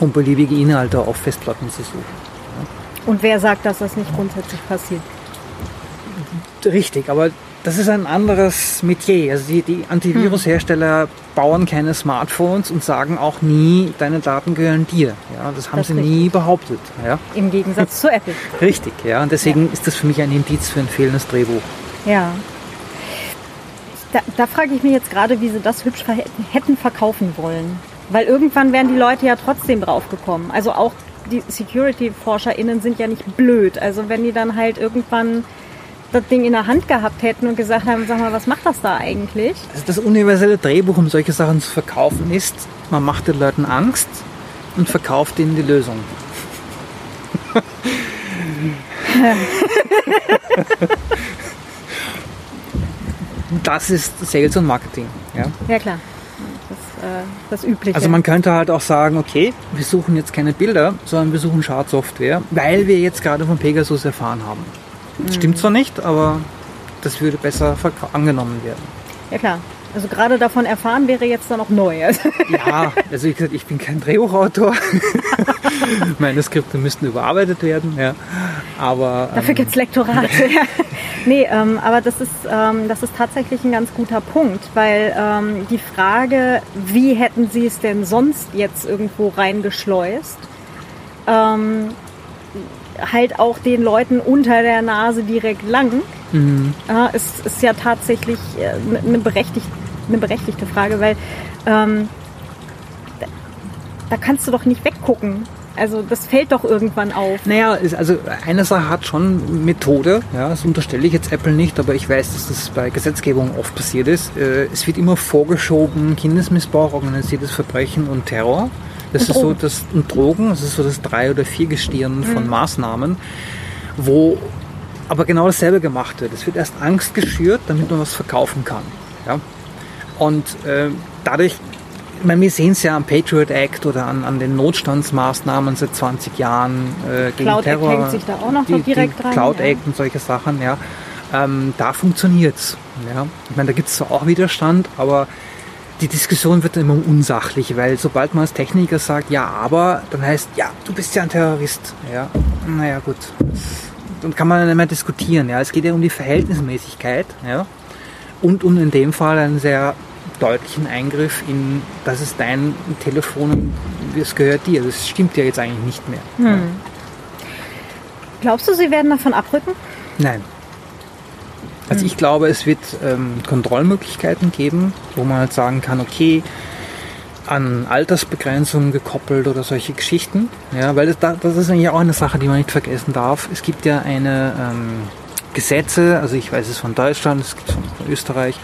um beliebige Inhalte auf Festplatten zu suchen. Ja? Und wer sagt, dass das nicht grundsätzlich passiert? Richtig, aber das ist ein anderes Metier. Also die, die Antivirushersteller hm. bauen keine Smartphones und sagen auch nie, deine Daten gehören dir. Ja, das haben das sie richtig. nie behauptet. Ja. Im Gegensatz zu Apple. Richtig, ja. Und deswegen ja. ist das für mich ein Indiz für ein fehlendes Drehbuch. Ja. Da, da frage ich mich jetzt gerade, wie sie das hübsch hätten verkaufen wollen. Weil irgendwann wären die Leute ja trotzdem drauf gekommen. Also auch die Security-ForscherInnen sind ja nicht blöd. Also wenn die dann halt irgendwann das Ding in der Hand gehabt hätten und gesagt haben, sag mal, was macht das da eigentlich? Also das universelle Drehbuch, um solche Sachen zu verkaufen, ist, man macht den Leuten Angst und verkauft ihnen die Lösung. das ist Sales und Marketing. Ja, ja klar. Das, äh, das Übliche. Also man könnte halt auch sagen, okay, wir suchen jetzt keine Bilder, sondern wir suchen Schadsoftware, weil wir jetzt gerade von Pegasus erfahren haben. Das stimmt zwar nicht, aber das würde besser angenommen werden. Ja klar. Also gerade davon erfahren wäre jetzt dann auch neu. ja, also wie gesagt, ich bin kein Drehbuchautor. Meine Skripte müssten überarbeitet werden, ja. Aber. Dafür ähm, gibt es Lektorate. ja. Nee, ähm, aber das ist, ähm, das ist tatsächlich ein ganz guter Punkt, weil ähm, die Frage, wie hätten Sie es denn sonst jetzt irgendwo reingeschleust, ähm, halt auch den Leuten unter der Nase direkt lang, mhm. äh, ist, ist ja tatsächlich eine, äh, berechtigt, eine berechtigte Frage, weil ähm, da, kannst du doch nicht weggucken. Also das fällt doch irgendwann auf. Naja, ist, also eine Sache hat schon Methode, ja, das unterstelle ich jetzt Apple nicht, aber ich weiß, dass das bei Gesetzgebung oft passiert ist. Äh, es wird immer vorgeschoben, Kindesmissbrauch, organisiertes Verbrechen und Terror. Das und ist Drogen. so das und Drogen, das ist so das drei oder vier Gestirn von mhm. Maßnahmen, wo aber genau dasselbe gemacht wird. Es wird erst Angst geschürt, damit man was verkaufen kann. Ja? Und äh, dadurch, ich meine, wir sehen es ja am Patriot Act oder an, an den Notstandsmaßnahmen seit 20 Jahren äh, gegen Cloud Terror. Act hängt sich da auch noch, die, direkt die dran. Cloud ja. Act und solche Sachen, ja. Ähm, da funktioniert's. Ja. Ich meine, da gibt es zwar auch Widerstand, aber die Diskussion wird immer unsachlich, weil sobald man als Techniker sagt, ja, aber, dann heißt, ja, du bist ja ein Terrorist. Ja, naja, gut. Dann kann man nicht mehr diskutieren. Ja, es geht ja um die Verhältnismäßigkeit. Ja, und um in dem Fall einen sehr deutlichen Eingriff in, das ist dein Telefon und es gehört dir. Das stimmt ja jetzt eigentlich nicht mehr. Hm. Ja. Glaubst du, sie werden davon abrücken? Nein. Also ich glaube, es wird ähm, Kontrollmöglichkeiten geben, wo man halt sagen kann, okay, an Altersbegrenzungen gekoppelt oder solche Geschichten. Ja, weil das, das ist eigentlich auch eine Sache, die man nicht vergessen darf. Es gibt ja eine ähm, Gesetze, also ich weiß es von Deutschland, es gibt es von Österreich,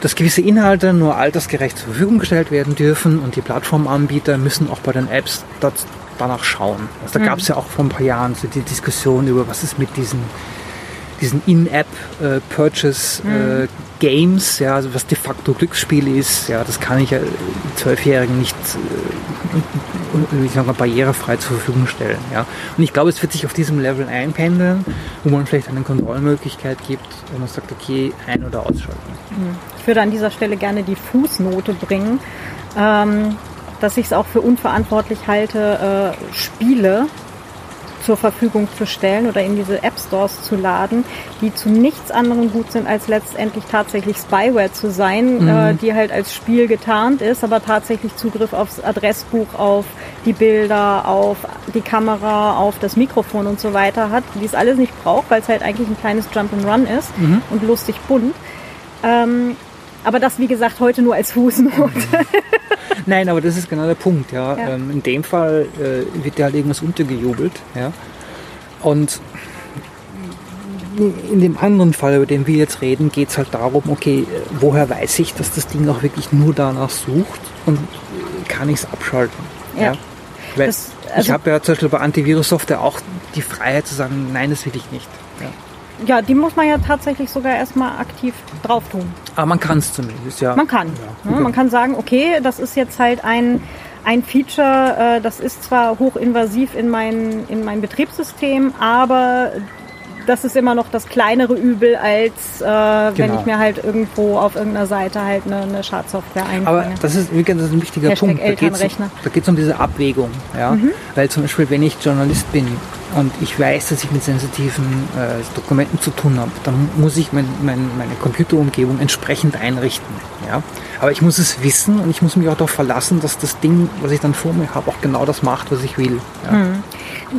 dass gewisse Inhalte nur altersgerecht zur Verfügung gestellt werden dürfen und die Plattformanbieter müssen auch bei den Apps danach schauen. Also da mhm. gab es ja auch vor ein paar Jahren so die Diskussion über, was ist mit diesen diesen In-App-Purchase-Games, äh, mhm. ja, also was de facto Glücksspiel ist, ja, das kann ich ja Zwölfjährigen nicht äh, ich sag mal, barrierefrei zur Verfügung stellen. Ja. Und ich glaube, es wird sich auf diesem Level einpendeln, wo man vielleicht eine Kontrollmöglichkeit gibt, wo man sagt, okay, ein- oder ausschalten. Mhm. Ich würde an dieser Stelle gerne die Fußnote bringen. Ähm, dass ich es auch für unverantwortlich halte, äh, Spiele zur Verfügung zu stellen oder in diese App Stores zu laden, die zu nichts anderem gut sind, als letztendlich tatsächlich Spyware zu sein, mhm. äh, die halt als Spiel getarnt ist, aber tatsächlich Zugriff aufs Adressbuch, auf die Bilder, auf die Kamera, auf das Mikrofon und so weiter hat, die es alles nicht braucht, weil es halt eigentlich ein kleines Jump and Run ist mhm. und lustig bunt. Ähm, aber das, wie gesagt, heute nur als Fußnote. Nein, aber das ist genau der Punkt. Ja. ja. Ähm, in dem Fall äh, wird ja halt irgendwas untergejubelt. Ja. Und in dem anderen Fall, über den wir jetzt reden, geht es halt darum, okay, woher weiß ich, dass das Ding auch wirklich nur danach sucht und kann ich es abschalten? Ja. ja? Weil das, also ich habe ja zum Beispiel bei Antivirus-Software auch die Freiheit zu sagen, nein, das will ich nicht. Ja die muss man ja tatsächlich sogar erstmal aktiv drauf tun. Aber man kann es zumindest, ja. Man kann. Ja, ja, man kann sagen, okay, das ist jetzt halt ein, ein Feature, äh, das ist zwar hochinvasiv in mein, in mein Betriebssystem, aber das ist immer noch das kleinere Übel, als äh, genau. wenn ich mir halt irgendwo auf irgendeiner Seite halt eine, eine Schadsoftware einbringe. Aber das ist, das ist ein wichtiger Hashtag Punkt. Da geht es um, um diese Abwägung. Ja? Mhm. Weil zum Beispiel, wenn ich Journalist bin und ich weiß, dass ich mit sensitiven äh, Dokumenten zu tun habe, dann muss ich mein, mein, meine Computerumgebung entsprechend einrichten. Ja? Aber ich muss es wissen und ich muss mich auch darauf verlassen, dass das Ding, was ich dann vor mir habe, auch genau das macht, was ich will. Ja? Mhm.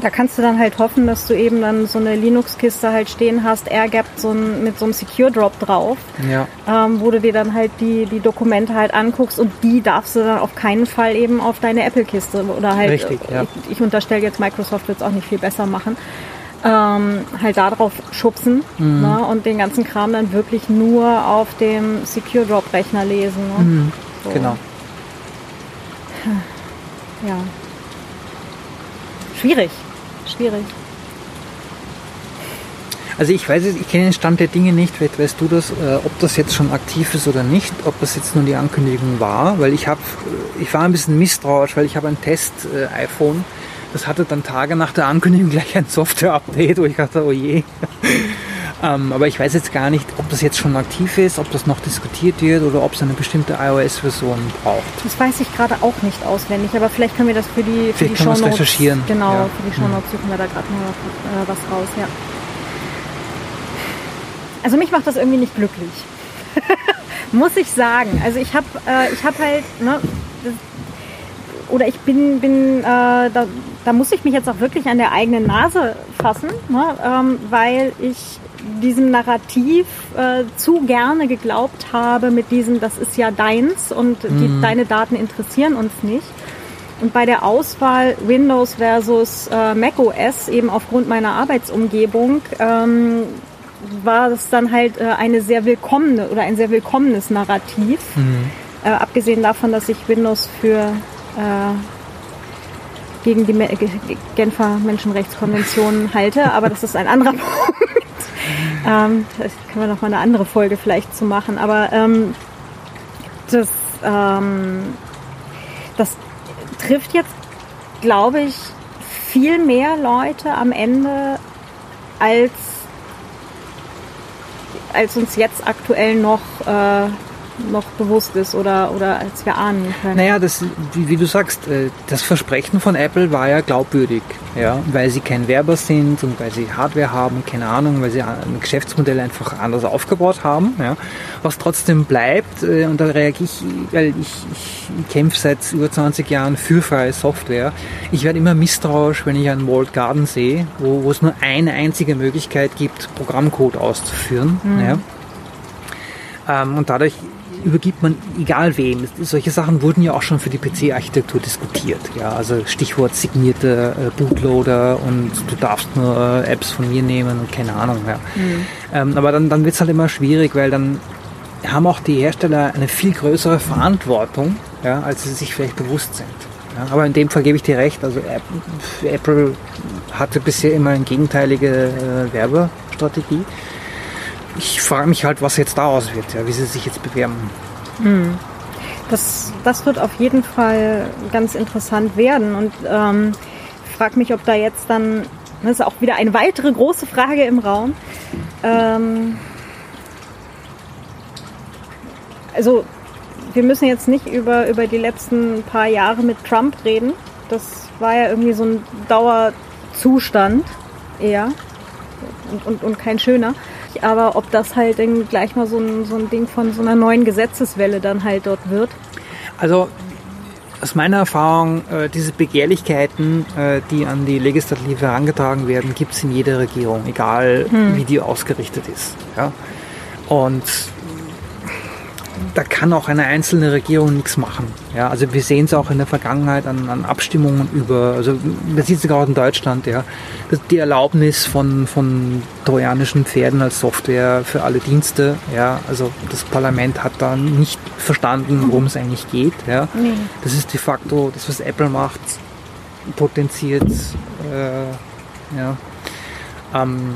Da kannst du dann halt hoffen, dass du eben dann so eine Linux-Kiste halt stehen hast, AirGap so ein, mit so einem Secure Drop drauf, ja. ähm, wo du dir dann halt die, die Dokumente halt anguckst und die darfst du dann auf keinen Fall eben auf deine Apple-Kiste oder halt, Richtig, ja. ich, ich unterstelle jetzt, Microsoft wird es auch nicht viel besser machen, ähm, halt darauf schubsen mhm. ne, und den ganzen Kram dann wirklich nur auf dem Secure Drop Rechner lesen. Ne? Mhm. So. Genau. Ja. Schwierig. Schwierig. Also ich weiß es, ich kenne den Stand der Dinge nicht, vielleicht weißt du das, äh, ob das jetzt schon aktiv ist oder nicht, ob das jetzt nur die Ankündigung war, weil ich habe, äh, ich war ein bisschen misstrauisch, weil ich habe ein Test-iPhone, äh, das hatte dann Tage nach der Ankündigung gleich ein Software-Update, wo ich dachte, oh je. Ähm, aber ich weiß jetzt gar nicht, ob das jetzt schon aktiv ist, ob das noch diskutiert wird oder ob es eine bestimmte iOS-Version braucht. Das weiß ich gerade auch nicht auswendig, aber vielleicht können wir das für die, für die Shownotes recherchieren. Genau, ja. für die Shownotes suchen wir da gerade mal was raus, ja. Also mich macht das irgendwie nicht glücklich. Muss ich sagen. Also ich habe äh, ich hab halt, ne, oder ich bin, bin äh, da, da muss ich mich jetzt auch wirklich an der eigenen Nase fassen, ne, ähm, weil ich diesem Narrativ äh, zu gerne geglaubt habe mit diesem, das ist ja deins und die, mhm. deine Daten interessieren uns nicht. Und bei der Auswahl Windows versus äh, Mac OS, eben aufgrund meiner Arbeitsumgebung, ähm, war es dann halt äh, eine sehr willkommene oder ein sehr willkommenes Narrativ. Mhm. Äh, abgesehen davon, dass ich Windows für äh, gegen die Genfer Menschenrechtskonvention halte, aber das ist ein anderer Punkt. Ähm, da können wir noch mal eine andere Folge vielleicht zu machen. Aber ähm, das, ähm, das trifft jetzt, glaube ich, viel mehr Leute am Ende als als uns jetzt aktuell noch äh, noch bewusst ist oder, oder als wir ahnen können. Naja, das, wie, wie du sagst, äh, das Versprechen von Apple war ja glaubwürdig, ja, weil sie kein Werber sind und weil sie Hardware haben, keine Ahnung, weil sie ein Geschäftsmodell einfach anders aufgebaut haben, ja, was trotzdem bleibt, äh, und da reagiere ich, weil ich, ich kämpfe seit über 20 Jahren für freie Software. Ich werde immer misstrauisch, wenn ich einen Walled Garden sehe, wo, wo es nur eine einzige Möglichkeit gibt, Programmcode auszuführen, mhm. ja. Ähm, und dadurch übergibt man egal wem. Solche Sachen wurden ja auch schon für die PC-Architektur diskutiert. Ja, also Stichwort signierte äh, Bootloader und du darfst nur äh, Apps von mir nehmen und keine Ahnung. Ja. Mhm. Ähm, aber dann, dann wird es halt immer schwierig, weil dann haben auch die Hersteller eine viel größere Verantwortung, ja, als sie sich vielleicht bewusst sind. Ja, aber in dem Fall gebe ich dir recht. Also Apple hatte bisher immer eine gegenteilige äh, Werbestrategie ich frage mich halt, was jetzt daraus wird, ja, wie sie sich jetzt bewerben. Hm. Das, das wird auf jeden Fall ganz interessant werden. Und ähm, ich frage mich, ob da jetzt dann, das ist auch wieder eine weitere große Frage im Raum. Ähm, also wir müssen jetzt nicht über, über die letzten paar Jahre mit Trump reden. Das war ja irgendwie so ein Dauerzustand eher und, und, und kein schöner aber ob das halt dann gleich mal so ein, so ein Ding von so einer neuen Gesetzeswelle dann halt dort wird. Also aus meiner Erfahrung, äh, diese Begehrlichkeiten, äh, die an die Legislative herangetragen werden, gibt es in jeder Regierung, egal hm. wie die ausgerichtet ist. Ja? Und da kann auch eine einzelne Regierung nichts machen. Ja, also wir sehen es auch in der Vergangenheit an, an Abstimmungen über, also man sieht es gerade in Deutschland, ja, die Erlaubnis von, von trojanischen Pferden als Software für alle Dienste. Ja, also das Parlament hat da nicht verstanden, worum es eigentlich geht. Ja. Nee. Das ist de facto das, was Apple macht, potenziert. Äh, ja. Ähm,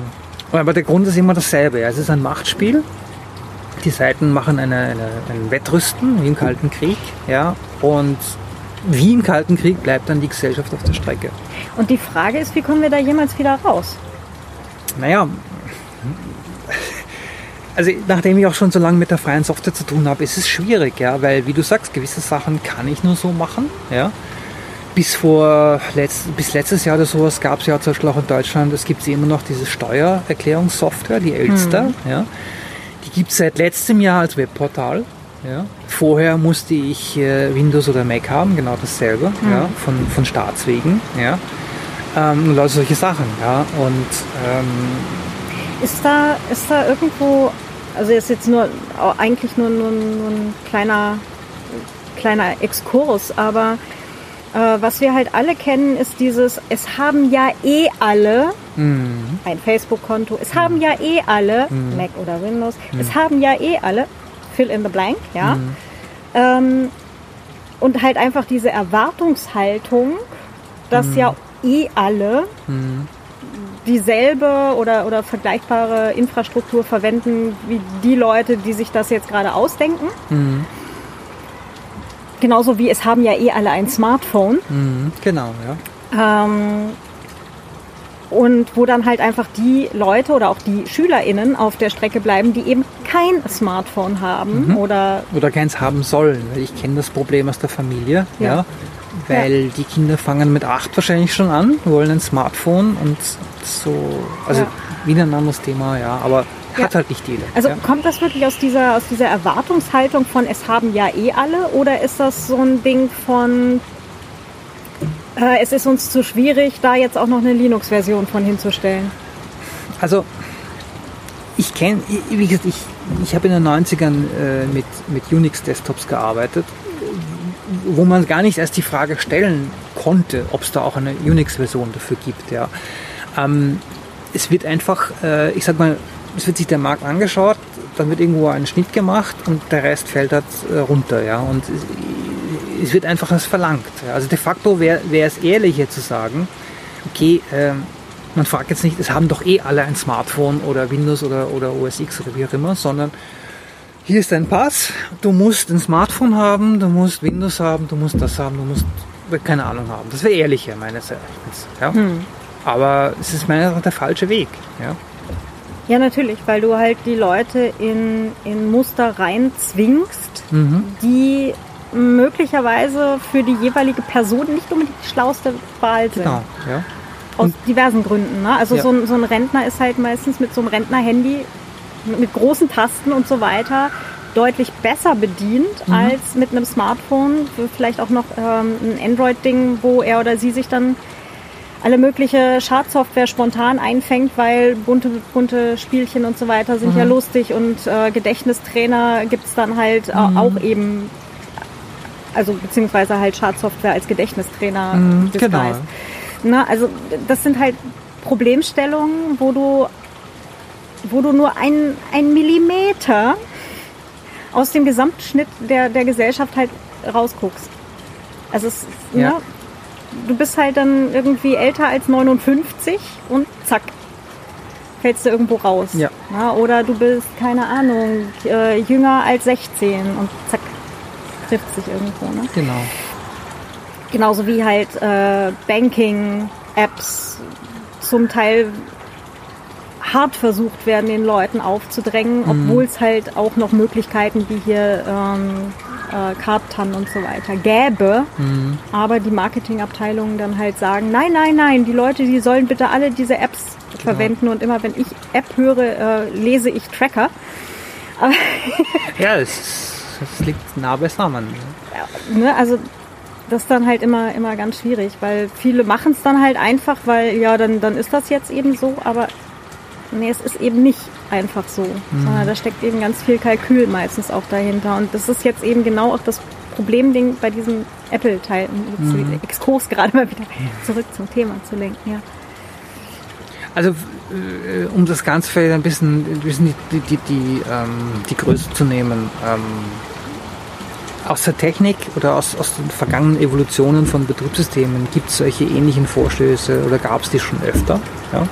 aber der Grund ist immer dasselbe. Ja. Es ist ein Machtspiel die Seiten machen eine, eine, ein Wettrüsten wie im Kalten Krieg, ja, und wie im Kalten Krieg bleibt dann die Gesellschaft auf der Strecke. Und die Frage ist, wie kommen wir da jemals wieder raus? Naja, also nachdem ich auch schon so lange mit der freien Software zu tun habe, ist es schwierig, ja, weil wie du sagst, gewisse Sachen kann ich nur so machen, ja. Bis vor letzt, bis letztes Jahr oder sowas gab es ja zum Beispiel auch in Deutschland, es gibt immer noch diese Steuererklärungssoftware, die Elster, hm. ja gibt es seit letztem Jahr als Webportal. Ja. Vorher musste ich äh, Windows oder Mac haben, genau dasselbe, mhm. ja, von, von Staatswegen. Ja. Ähm, und also solche Sachen. Ja. Und, ähm, ist, da, ist da irgendwo, also ist jetzt nur eigentlich nur, nur, nur ein kleiner, kleiner Exkurs, aber äh, was wir halt alle kennen, ist dieses, es haben ja eh alle mhm. ein Facebook-Konto, es haben ja eh alle, mhm. Mac oder Windows, mhm. es haben ja eh alle, fill in the blank, ja. Mhm. Ähm, und halt einfach diese Erwartungshaltung, dass ja eh alle dieselbe oder, oder vergleichbare Infrastruktur verwenden wie die Leute, die sich das jetzt gerade ausdenken. Mhm. Genauso wie es haben ja eh alle ein Smartphone. Mhm, genau, ja. Ähm, und wo dann halt einfach die Leute oder auch die SchülerInnen auf der Strecke bleiben, die eben kein Smartphone haben mhm. oder. Oder keins haben sollen, weil ich kenne das Problem aus der Familie, ja. ja weil ja. die Kinder fangen mit acht wahrscheinlich schon an, wollen ein Smartphone und so, also ja. wieder ein anderes Thema, ja, aber hat ja. halt nicht jeder. Also ja. kommt das wirklich aus dieser, aus dieser Erwartungshaltung von es haben ja eh alle oder ist das so ein Ding von es ist uns zu schwierig, da jetzt auch noch eine Linux-Version von hinzustellen? Also ich kenne, wie gesagt, ich, ich habe in den 90ern äh, mit, mit Unix-Desktops gearbeitet, wo man gar nicht erst die Frage stellen konnte, ob es da auch eine Unix-Version dafür gibt. Ja. Ähm, es wird einfach, äh, ich sag mal, es wird sich der Markt angeschaut, dann wird irgendwo ein Schnitt gemacht und der Rest fällt halt äh, runter, ja. Und es, wird einfach was verlangt. Also de facto wäre es ehrlicher zu sagen, okay, äh, man fragt jetzt nicht, es haben doch eh alle ein Smartphone oder Windows oder, oder OS X oder wie auch immer, sondern hier ist dein Pass, du musst ein Smartphone haben, du musst Windows haben, du musst das haben, du musst keine Ahnung haben. Das wäre ehrlicher meines Erachtens. Ja? Hm. Aber es ist meiner Meinung nach der falsche Weg. Ja? ja, natürlich, weil du halt die Leute in, in Muster rein zwingst, mhm. die möglicherweise für die jeweilige Person nicht unbedingt die schlauste Wahl sind. Genau, ja. Aus Und diversen Gründen. Ne? Also ja. so, ein, so ein Rentner ist halt meistens mit so einem Rentner-Handy mit großen Tasten und so weiter deutlich besser bedient mhm. als mit einem Smartphone, vielleicht auch noch ähm, ein Android-Ding, wo er oder sie sich dann alle mögliche Schadsoftware spontan einfängt, weil bunte, bunte Spielchen und so weiter sind mhm. ja lustig und äh, Gedächtnistrainer gibt es dann halt mhm. auch eben, also beziehungsweise halt Schadsoftware als Gedächtnistrainer. Mhm, genau. Na, also das sind halt Problemstellungen, wo du wo du nur ein, ein Millimeter aus dem Gesamtschnitt der, der Gesellschaft halt rausguckst. Also es, ja. ne, du bist halt dann irgendwie älter als 59 und zack, fällst du irgendwo raus. Ja. ja oder du bist, keine Ahnung, äh, jünger als 16 und zack, trifft sich irgendwo. Ne? Genau. Genauso wie halt äh, Banking-Apps zum Teil hart versucht werden, den Leuten aufzudrängen, mhm. obwohl es halt auch noch Möglichkeiten wie hier ähm, äh, Kartan und so weiter gäbe. Mhm. Aber die Marketingabteilungen dann halt sagen, nein, nein, nein, die Leute, die sollen bitte alle diese Apps genau. verwenden und immer wenn ich App höre, äh, lese ich Tracker. ja, es, es, liegt nah beisammen. Ja, ne, also das ist dann halt immer, immer ganz schwierig, weil viele machen es dann halt einfach, weil ja, dann, dann ist das jetzt eben so, aber nee, es ist eben nicht einfach so, mhm. sondern da steckt eben ganz viel Kalkül meistens auch dahinter. Und das ist jetzt eben genau auch das Problemding bei diesem Apple-Teil, um mhm. Exkurs gerade mal wieder zurück zum Thema zu lenken. Ja. Also äh, um das Ganze vielleicht ein bisschen, ein bisschen die, die, die, ähm, die Größe zu nehmen. Ähm, aus der Technik oder aus, aus den vergangenen Evolutionen von Betriebssystemen gibt es solche ähnlichen Vorstöße oder gab es die schon öfter? Ja?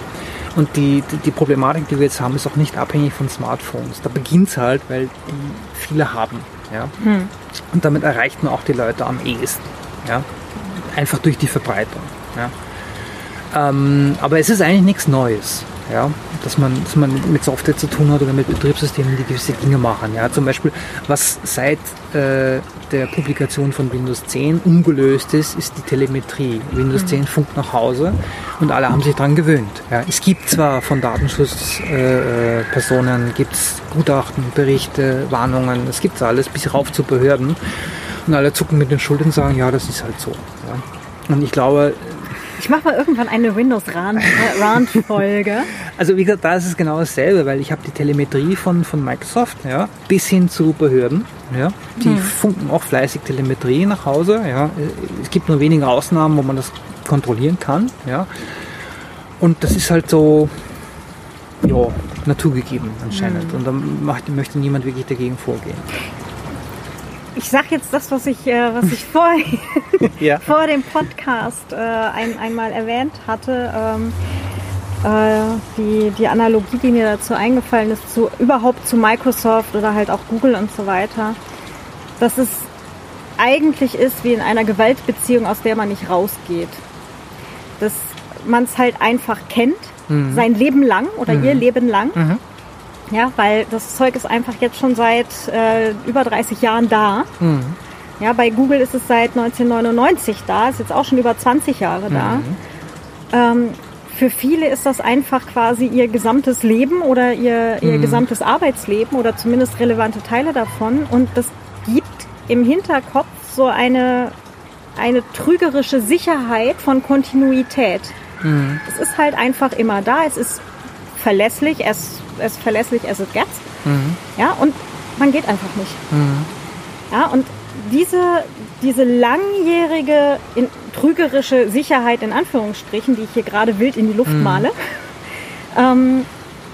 Und die, die, die, Problematik, die wir jetzt haben, ist auch nicht abhängig von Smartphones. Da beginnt es halt, weil die viele haben. Ja? Hm. Und damit erreicht man auch die Leute am ehesten. Ja? Einfach durch die Verbreitung. Ja? Ähm, aber es ist eigentlich nichts Neues ja, dass man, dass man mit Software zu tun hat oder mit Betriebssystemen, die gewisse Dinge machen. Ja, zum Beispiel, was seit äh, der Publikation von Windows 10 ungelöst ist, ist die Telemetrie. Windows 10 mhm. funkt nach Hause und alle haben sich daran gewöhnt. Ja, es gibt zwar von Datenschutzpersonen, äh, gibt es Gutachten, Berichte, Warnungen, es gibt alles bis rauf zu Behörden und alle zucken mit den Schultern und sagen, ja, das ist halt so. Ja. Und ich glaube, ich mache mal irgendwann eine Windows-Rant-Folge. also wie gesagt, da ist es genau dasselbe, weil ich habe die Telemetrie von, von Microsoft ja, bis hin zu Behörden. Ja, die hm. funken auch fleißig Telemetrie nach Hause. Ja. Es gibt nur wenige Ausnahmen, wo man das kontrollieren kann. Ja. Und das ist halt so ja, naturgegeben anscheinend. Hm. Und da möchte niemand wirklich dagegen vorgehen ich sage jetzt das, was ich, äh, was ich vor, ja. vor dem Podcast äh, ein, einmal erwähnt hatte. Ähm, äh, die, die Analogie, die mir dazu eingefallen ist, zu, überhaupt zu Microsoft oder halt auch Google und so weiter, dass es eigentlich ist wie in einer Gewaltbeziehung, aus der man nicht rausgeht. Dass man es halt einfach kennt, mhm. sein Leben lang oder mhm. ihr Leben lang. Mhm ja, weil das Zeug ist einfach jetzt schon seit äh, über 30 Jahren da. Mhm. Ja, bei Google ist es seit 1999 da, ist jetzt auch schon über 20 Jahre da. Mhm. Ähm, für viele ist das einfach quasi ihr gesamtes Leben oder ihr, ihr mhm. gesamtes Arbeitsleben oder zumindest relevante Teile davon. Und das gibt im Hinterkopf so eine, eine trügerische Sicherheit von Kontinuität. Mhm. Es ist halt einfach immer da, es ist verlässlich, es as verlässlich as it gets. Mhm. Ja, und man geht einfach nicht. Mhm. Ja, und diese, diese langjährige in, trügerische Sicherheit in Anführungsstrichen, die ich hier gerade wild in die Luft mhm. male, ähm,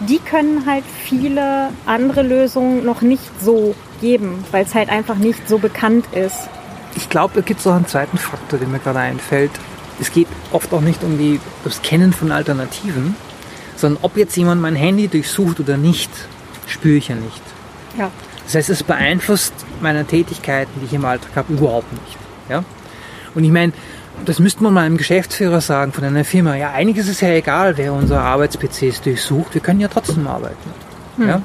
die können halt viele andere Lösungen noch nicht so geben, weil es halt einfach nicht so bekannt ist. Ich glaube, es gibt auch einen zweiten Faktor, der mir gerade einfällt. Es geht oft auch nicht um die, das Kennen von Alternativen, sondern ob jetzt jemand mein Handy durchsucht oder nicht, spüre ich ja nicht. Ja. Das heißt, es beeinflusst meine Tätigkeiten, die ich im Alltag habe, überhaupt nicht. Ja? Und ich meine, das müsste man mal einem Geschäftsführer sagen von einer Firma. Ja, eigentlich ist es ja egal, wer unsere Arbeits-PCs durchsucht. Wir können ja trotzdem arbeiten. Hm. Ja?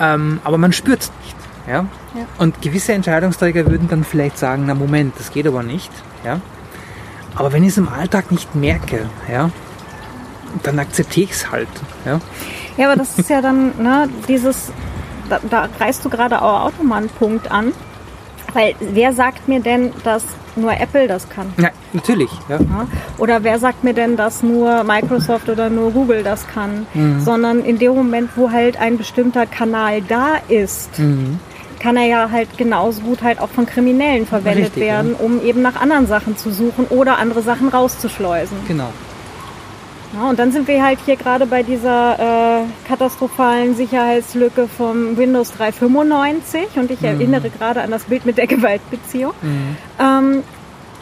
Ähm, aber man spürt es nicht. Ja? ja? Und gewisse Entscheidungsträger würden dann vielleicht sagen, na Moment, das geht aber nicht. Ja? Aber wenn ich es im Alltag nicht merke, ja, dann akzeptiere ich es halt. Ja? ja, aber das ist ja dann ne, dieses, da, da reißt du gerade auch auch nochmal einen Punkt an. Weil wer sagt mir denn, dass nur Apple das kann? Ja, natürlich. Ja. Oder wer sagt mir denn, dass nur Microsoft oder nur Google das kann? Mhm. Sondern in dem Moment, wo halt ein bestimmter Kanal da ist, mhm. kann er ja halt genauso gut halt auch von Kriminellen verwendet Richtig, werden, ja. um eben nach anderen Sachen zu suchen oder andere Sachen rauszuschleusen. Genau. Ja, und dann sind wir halt hier gerade bei dieser äh, katastrophalen Sicherheitslücke vom Windows 395 und ich mhm. erinnere gerade an das Bild mit der Gewaltbeziehung, mhm. ähm,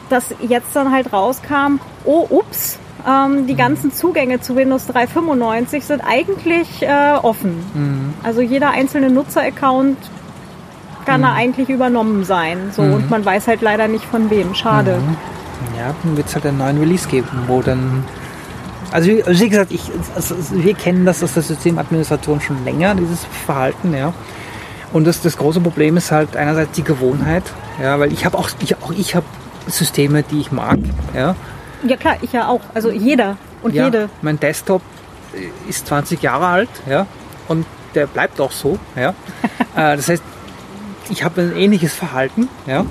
dass jetzt dann halt rauskam, oh ups, ähm, die mhm. ganzen Zugänge zu Windows 395 sind eigentlich äh, offen. Mhm. Also jeder einzelne Nutzer-Account kann da mhm. eigentlich übernommen sein. So, und mhm. man weiß halt leider nicht von wem. Schade. Ja, dann wird es halt einen neuen Release geben, wo dann also, also wie gesagt, ich, also wir kennen das aus der Systemadministration schon länger, dieses Verhalten, ja. Und das, das große Problem ist halt einerseits die Gewohnheit, ja, weil ich habe auch, ich, auch ich habe Systeme, die ich mag, ja. Ja klar, ich ja auch. Also jeder und ja, jede. Mein Desktop ist 20 Jahre alt, ja, und der bleibt auch so, ja. Äh, das heißt, ich habe ein ähnliches Verhalten, ja.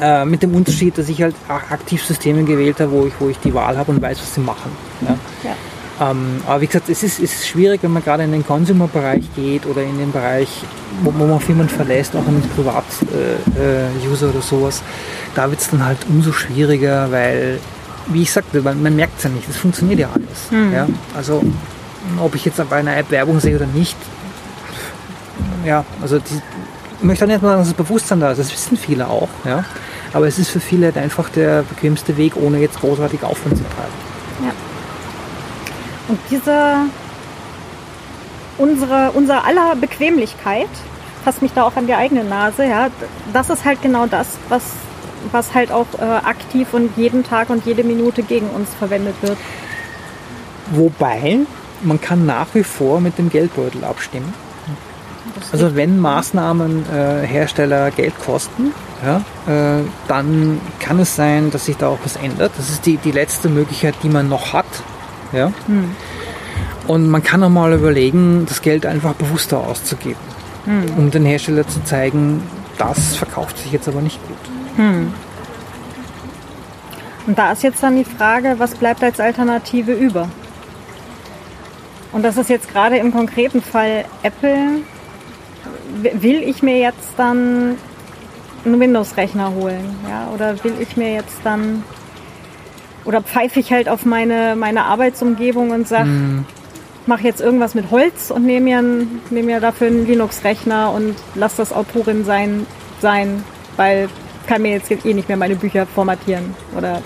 Äh, mit dem Unterschied, dass ich halt aktiv Systeme gewählt habe, wo ich, wo ich die Wahl habe und weiß, was sie machen. Ja? ja. Ähm, aber wie gesagt, es ist, ist schwierig, wenn man gerade in den Consumer-Bereich geht oder in den Bereich, wo, wo man Firmen verlässt, auch als Privat-User äh, oder sowas. Da wird es dann halt umso schwieriger, weil, wie ich sagte, man, man merkt es ja nicht, es funktioniert ja alles. Mhm. Ja? Also, ob ich jetzt bei einer App Werbung sehe oder nicht, ja, also die, ich möchte nicht mal sagen, dass das Bewusstsein da ist, das wissen viele auch. Ja? Aber es ist für viele halt einfach der bequemste Weg, ohne jetzt großartig Aufwand zu treiben. Und diese, unsere, unser aller Bequemlichkeit, fasst mich da auch an die eigene Nase, ja, das ist halt genau das, was, was halt auch äh, aktiv und jeden Tag und jede Minute gegen uns verwendet wird. Wobei, man kann nach wie vor mit dem Geldbeutel abstimmen. Also wenn Maßnahmen äh, Hersteller Geld kosten, ja, äh, dann kann es sein, dass sich da auch was ändert. Das ist die, die letzte Möglichkeit, die man noch hat. Ja. Hm. Und man kann auch mal überlegen, das Geld einfach bewusster auszugeben, hm. um den Hersteller zu zeigen, das verkauft sich jetzt aber nicht gut. Hm. Und da ist jetzt dann die Frage, was bleibt als Alternative über? Und das ist jetzt gerade im konkreten Fall Apple will ich mir jetzt dann einen Windows-Rechner holen? Ja? Oder will ich mir jetzt dann oder pfeife ich halt auf meine, meine Arbeitsumgebung und sage, mm. mache jetzt irgendwas mit Holz und nehme mir, nehm mir dafür einen Linux-Rechner und lass das Autorin sein, sein, weil kann mir jetzt eh nicht mehr meine Bücher formatieren oder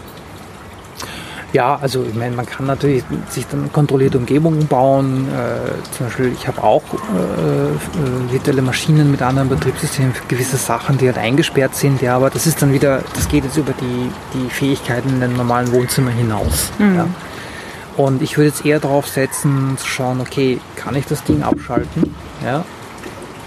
ja, also ich meine, man kann natürlich sich dann kontrollierte Umgebungen bauen. Äh, zum Beispiel, ich habe auch äh, äh, virtuelle Maschinen mit anderen Betriebssystemen für gewisse Sachen, die halt eingesperrt sind. Ja, aber das ist dann wieder, das geht jetzt über die, die Fähigkeiten in den normalen Wohnzimmer hinaus. Mhm. Ja. Und ich würde jetzt eher darauf setzen, zu schauen, okay, kann ich das Ding abschalten? Ja,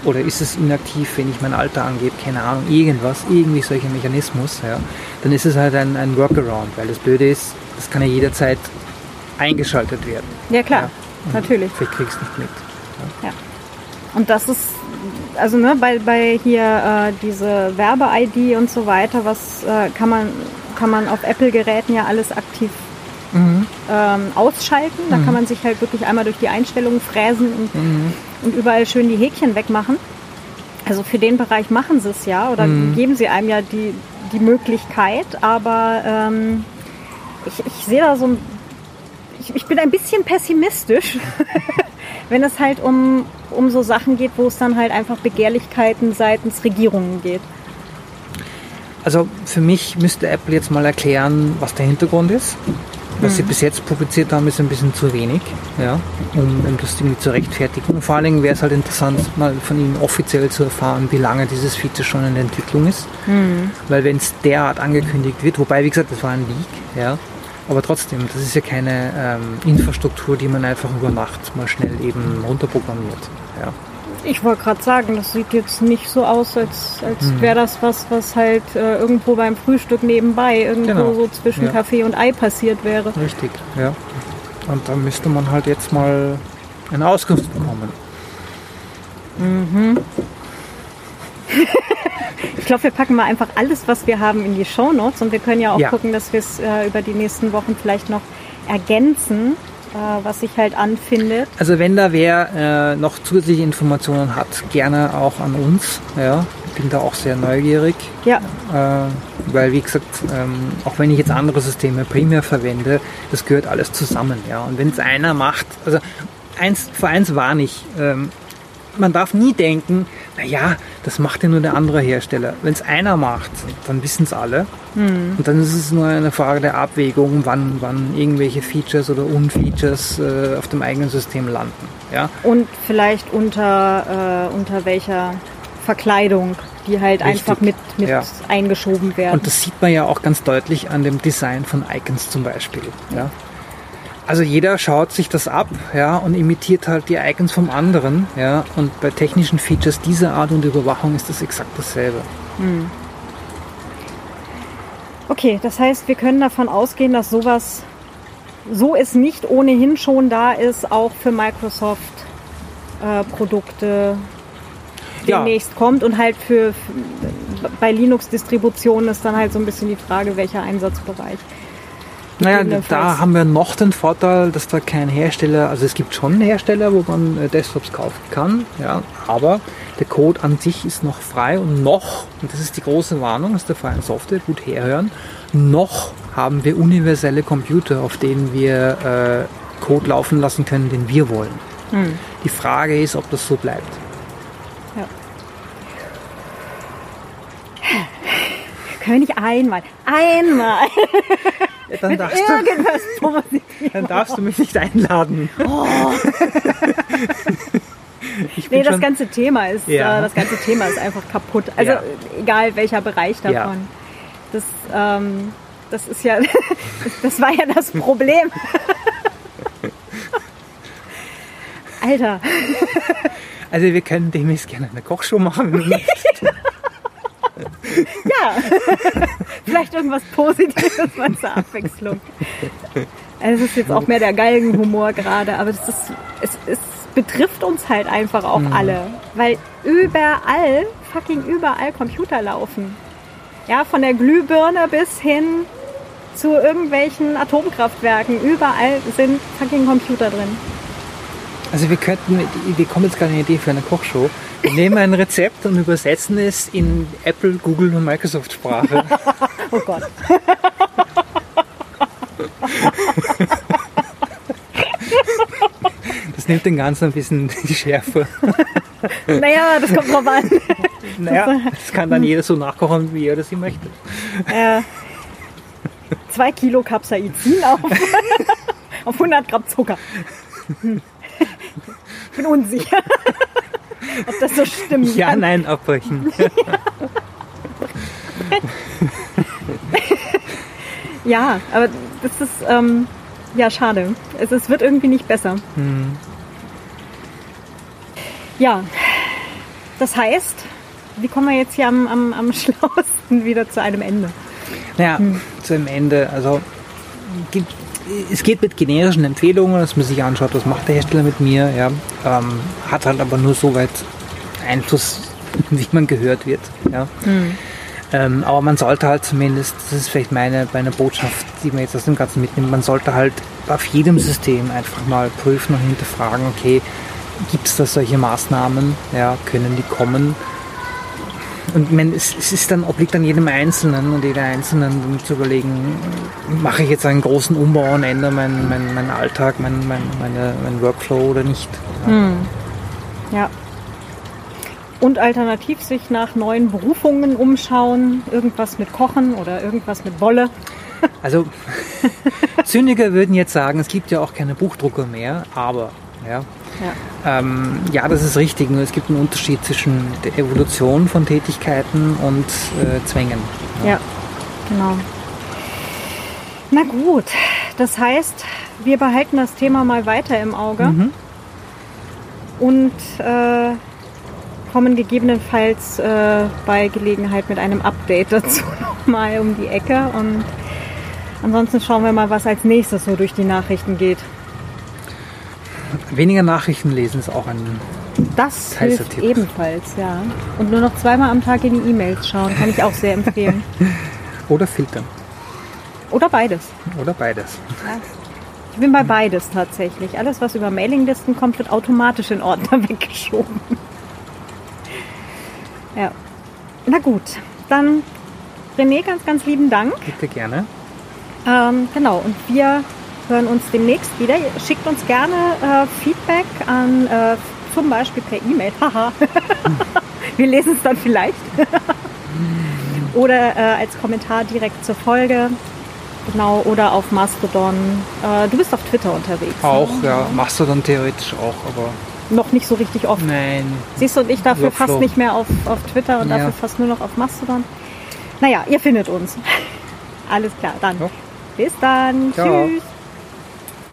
oder ist es inaktiv, wenn ich mein Alter angebe, keine Ahnung, irgendwas, irgendwie solcher Mechanismus, ja, dann ist es halt ein, ein Workaround, weil das Blöde ist, das kann ja jederzeit eingeschaltet werden. Ja klar, ja. natürlich. Vielleicht kriegst du nicht mit. Ja. ja. Und das ist, also ne, bei, bei hier äh, diese Werbe-ID und so weiter, was äh, kann man kann man auf Apple-Geräten ja alles aktiv mhm. ähm, ausschalten. Da mhm. kann man sich halt wirklich einmal durch die Einstellungen fräsen und, mhm. und überall schön die Häkchen wegmachen. Also für den Bereich machen sie es ja oder mhm. geben sie einem ja die, die Möglichkeit, aber ähm, ich, ich sehe da so ein. Ich, ich bin ein bisschen pessimistisch, wenn es halt um, um so Sachen geht, wo es dann halt einfach Begehrlichkeiten seitens Regierungen geht. Also für mich müsste Apple jetzt mal erklären, was der Hintergrund ist. Was mhm. sie bis jetzt publiziert haben, ist ein bisschen zu wenig, ja, um, um das irgendwie zu rechtfertigen. vor allen Dingen wäre es halt interessant, mal von ihnen offiziell zu erfahren, wie lange dieses Feature schon in der Entwicklung ist. Mhm. Weil wenn es derart angekündigt wird, wobei, wie gesagt, das war ein Leak, ja, aber trotzdem, das ist ja keine ähm, Infrastruktur, die man einfach über Nacht mal schnell eben runterprogrammiert. Ja. Ich wollte gerade sagen, das sieht jetzt nicht so aus, als, als mhm. wäre das was, was halt äh, irgendwo beim Frühstück nebenbei, irgendwo genau. so zwischen ja. Kaffee und Ei passiert wäre. Richtig, ja. Und da müsste man halt jetzt mal eine Auskunft bekommen. Mhm. ich glaube, wir packen mal einfach alles, was wir haben, in die Show Notes und wir können ja auch ja. gucken, dass wir es äh, über die nächsten Wochen vielleicht noch ergänzen. Äh, was sich halt anfindet. Also wenn da wer äh, noch zusätzliche Informationen hat, gerne auch an uns. Ja, bin da auch sehr neugierig. Ja. Äh, weil wie gesagt, ähm, auch wenn ich jetzt andere Systeme primär verwende, das gehört alles zusammen. Ja, und wenn es einer macht, also eins vor eins war nicht. Ähm, man darf nie denken, naja, das macht ja nur der andere Hersteller. Wenn es einer macht, dann wissen es alle. Mhm. Und dann ist es nur eine Frage der Abwägung, wann, wann irgendwelche Features oder Unfeatures äh, auf dem eigenen System landen. Ja? Und vielleicht unter, äh, unter welcher Verkleidung, die halt Richtig. einfach mit, mit ja. eingeschoben werden. Und das sieht man ja auch ganz deutlich an dem Design von Icons zum Beispiel. Ja? Also jeder schaut sich das ab, ja, und imitiert halt die Icons vom anderen, ja. Und bei technischen Features dieser Art und Überwachung ist das exakt dasselbe. Hm. Okay, das heißt, wir können davon ausgehen, dass sowas, so es nicht ohnehin schon da ist, auch für Microsoft äh, Produkte demnächst ja. kommt und halt für, für bei Linux-Distributionen ist dann halt so ein bisschen die Frage, welcher Einsatzbereich. Naja, da haben wir noch den Vorteil, dass da kein Hersteller, also es gibt schon Hersteller, wo man äh, Desktops kaufen kann, ja, aber der Code an sich ist noch frei und noch, und das ist die große Warnung aus der freien Software, gut herhören, noch haben wir universelle Computer, auf denen wir äh, Code laufen lassen können, den wir wollen. Hm. Die Frage ist, ob das so bleibt. Ja. Können nicht einmal, einmal dann darfst, du, dann darfst du mich nicht einladen. Oh. nee, das ganze Thema ist, ja. äh, das ganze Thema ist einfach kaputt. Also ja. egal welcher Bereich davon. Ja. Das, ähm, das ist ja, das war ja das Problem. Alter. Also wir können demnächst gerne eine Kochshow machen. Ja, vielleicht irgendwas Positives mal zur Abwechslung. Also es ist jetzt auch mehr der Galgenhumor gerade, aber das ist, es, es betrifft uns halt einfach auch mhm. alle, weil überall, fucking überall Computer laufen. Ja, von der Glühbirne bis hin zu irgendwelchen Atomkraftwerken, überall sind fucking Computer drin. Also wir könnten, wir kommen jetzt gerade eine Idee für eine Kochshow. Wir nehmen ein Rezept und übersetzen es in Apple, Google und Microsoft Sprache. oh Gott. Das nimmt den Ganzen ein bisschen die Schärfe. Naja, das kommt drauf an. Naja, das kann dann jeder so nachkochen, wie er das sie möchte. Äh, zwei Kilo Capsaicin auf, auf 100 Gramm Zucker. Hm. Ich bin unsicher. Ob das so stimmt. Ja, kann. nein, abbrechen. ja, aber das ist ähm, ja schade. Es, es, wird irgendwie nicht besser. Hm. Ja, das heißt, wie kommen wir jetzt hier am, am, am schlauesten wieder zu einem Ende? Naja, hm. zu einem Ende. Also gibt es geht mit generischen Empfehlungen, dass man sich anschaut, was macht der Hersteller mit mir. Ja, ähm, hat halt aber nur so weit Einfluss, wie man gehört wird. Ja. Mhm. Ähm, aber man sollte halt zumindest, das ist vielleicht meine, meine Botschaft, die man jetzt aus dem Ganzen mitnimmt, man sollte halt auf jedem System einfach mal prüfen und hinterfragen, okay, gibt es da solche Maßnahmen? Ja, können die kommen? Und man, es, es, ist dann, obliegt an jedem Einzelnen und jeder Einzelnen zu überlegen, mache ich jetzt einen großen Umbau und ändere meinen mein, mein Alltag, mein, mein, meine, mein Workflow oder nicht. Ja. Hm. ja. Und alternativ sich nach neuen Berufungen umschauen, irgendwas mit Kochen oder irgendwas mit Wolle. Also Zyniker würden jetzt sagen, es gibt ja auch keine Buchdrucker mehr, aber ja, Ja. ähm, ja, das ist richtig. Nur es gibt einen Unterschied zwischen der Evolution von Tätigkeiten und äh, Zwängen. Ja, genau. Na gut, das heißt, wir behalten das Thema mal weiter im Auge Mhm. und äh, kommen gegebenenfalls äh, bei Gelegenheit mit einem Update dazu nochmal um die Ecke. Und ansonsten schauen wir mal, was als nächstes so durch die Nachrichten geht. Weniger Nachrichten lesen ist auch ein. Das hilft Tipp. ebenfalls, ja. Und nur noch zweimal am Tag in die E-Mails schauen, kann ich auch sehr empfehlen. Oder filtern. Oder beides. Oder beides. Ich bin bei beides tatsächlich. Alles, was über Mailinglisten kommt, wird automatisch in Ordner weggeschoben. Ja. Na gut, dann René, ganz, ganz lieben Dank. Bitte gerne. Ähm, genau, und wir hören uns demnächst wieder. Schickt uns gerne äh, Feedback an äh, zum Beispiel per E-Mail. Haha. wir lesen es dann vielleicht. oder äh, als Kommentar direkt zur Folge. Genau, oder auf Mastodon. Äh, du bist auf Twitter unterwegs. ne? Auch, ja, machst du dann theoretisch auch, aber Noch nicht so richtig oft. nein. Siehst du, und ich dafür Workflow. fast nicht mehr auf, auf Twitter und Ja. dafür fast nur noch auf Mastodon. Naja, ihr findet uns. Alles klar, dann. Ja. Bis dann. Ciao. Tschüss.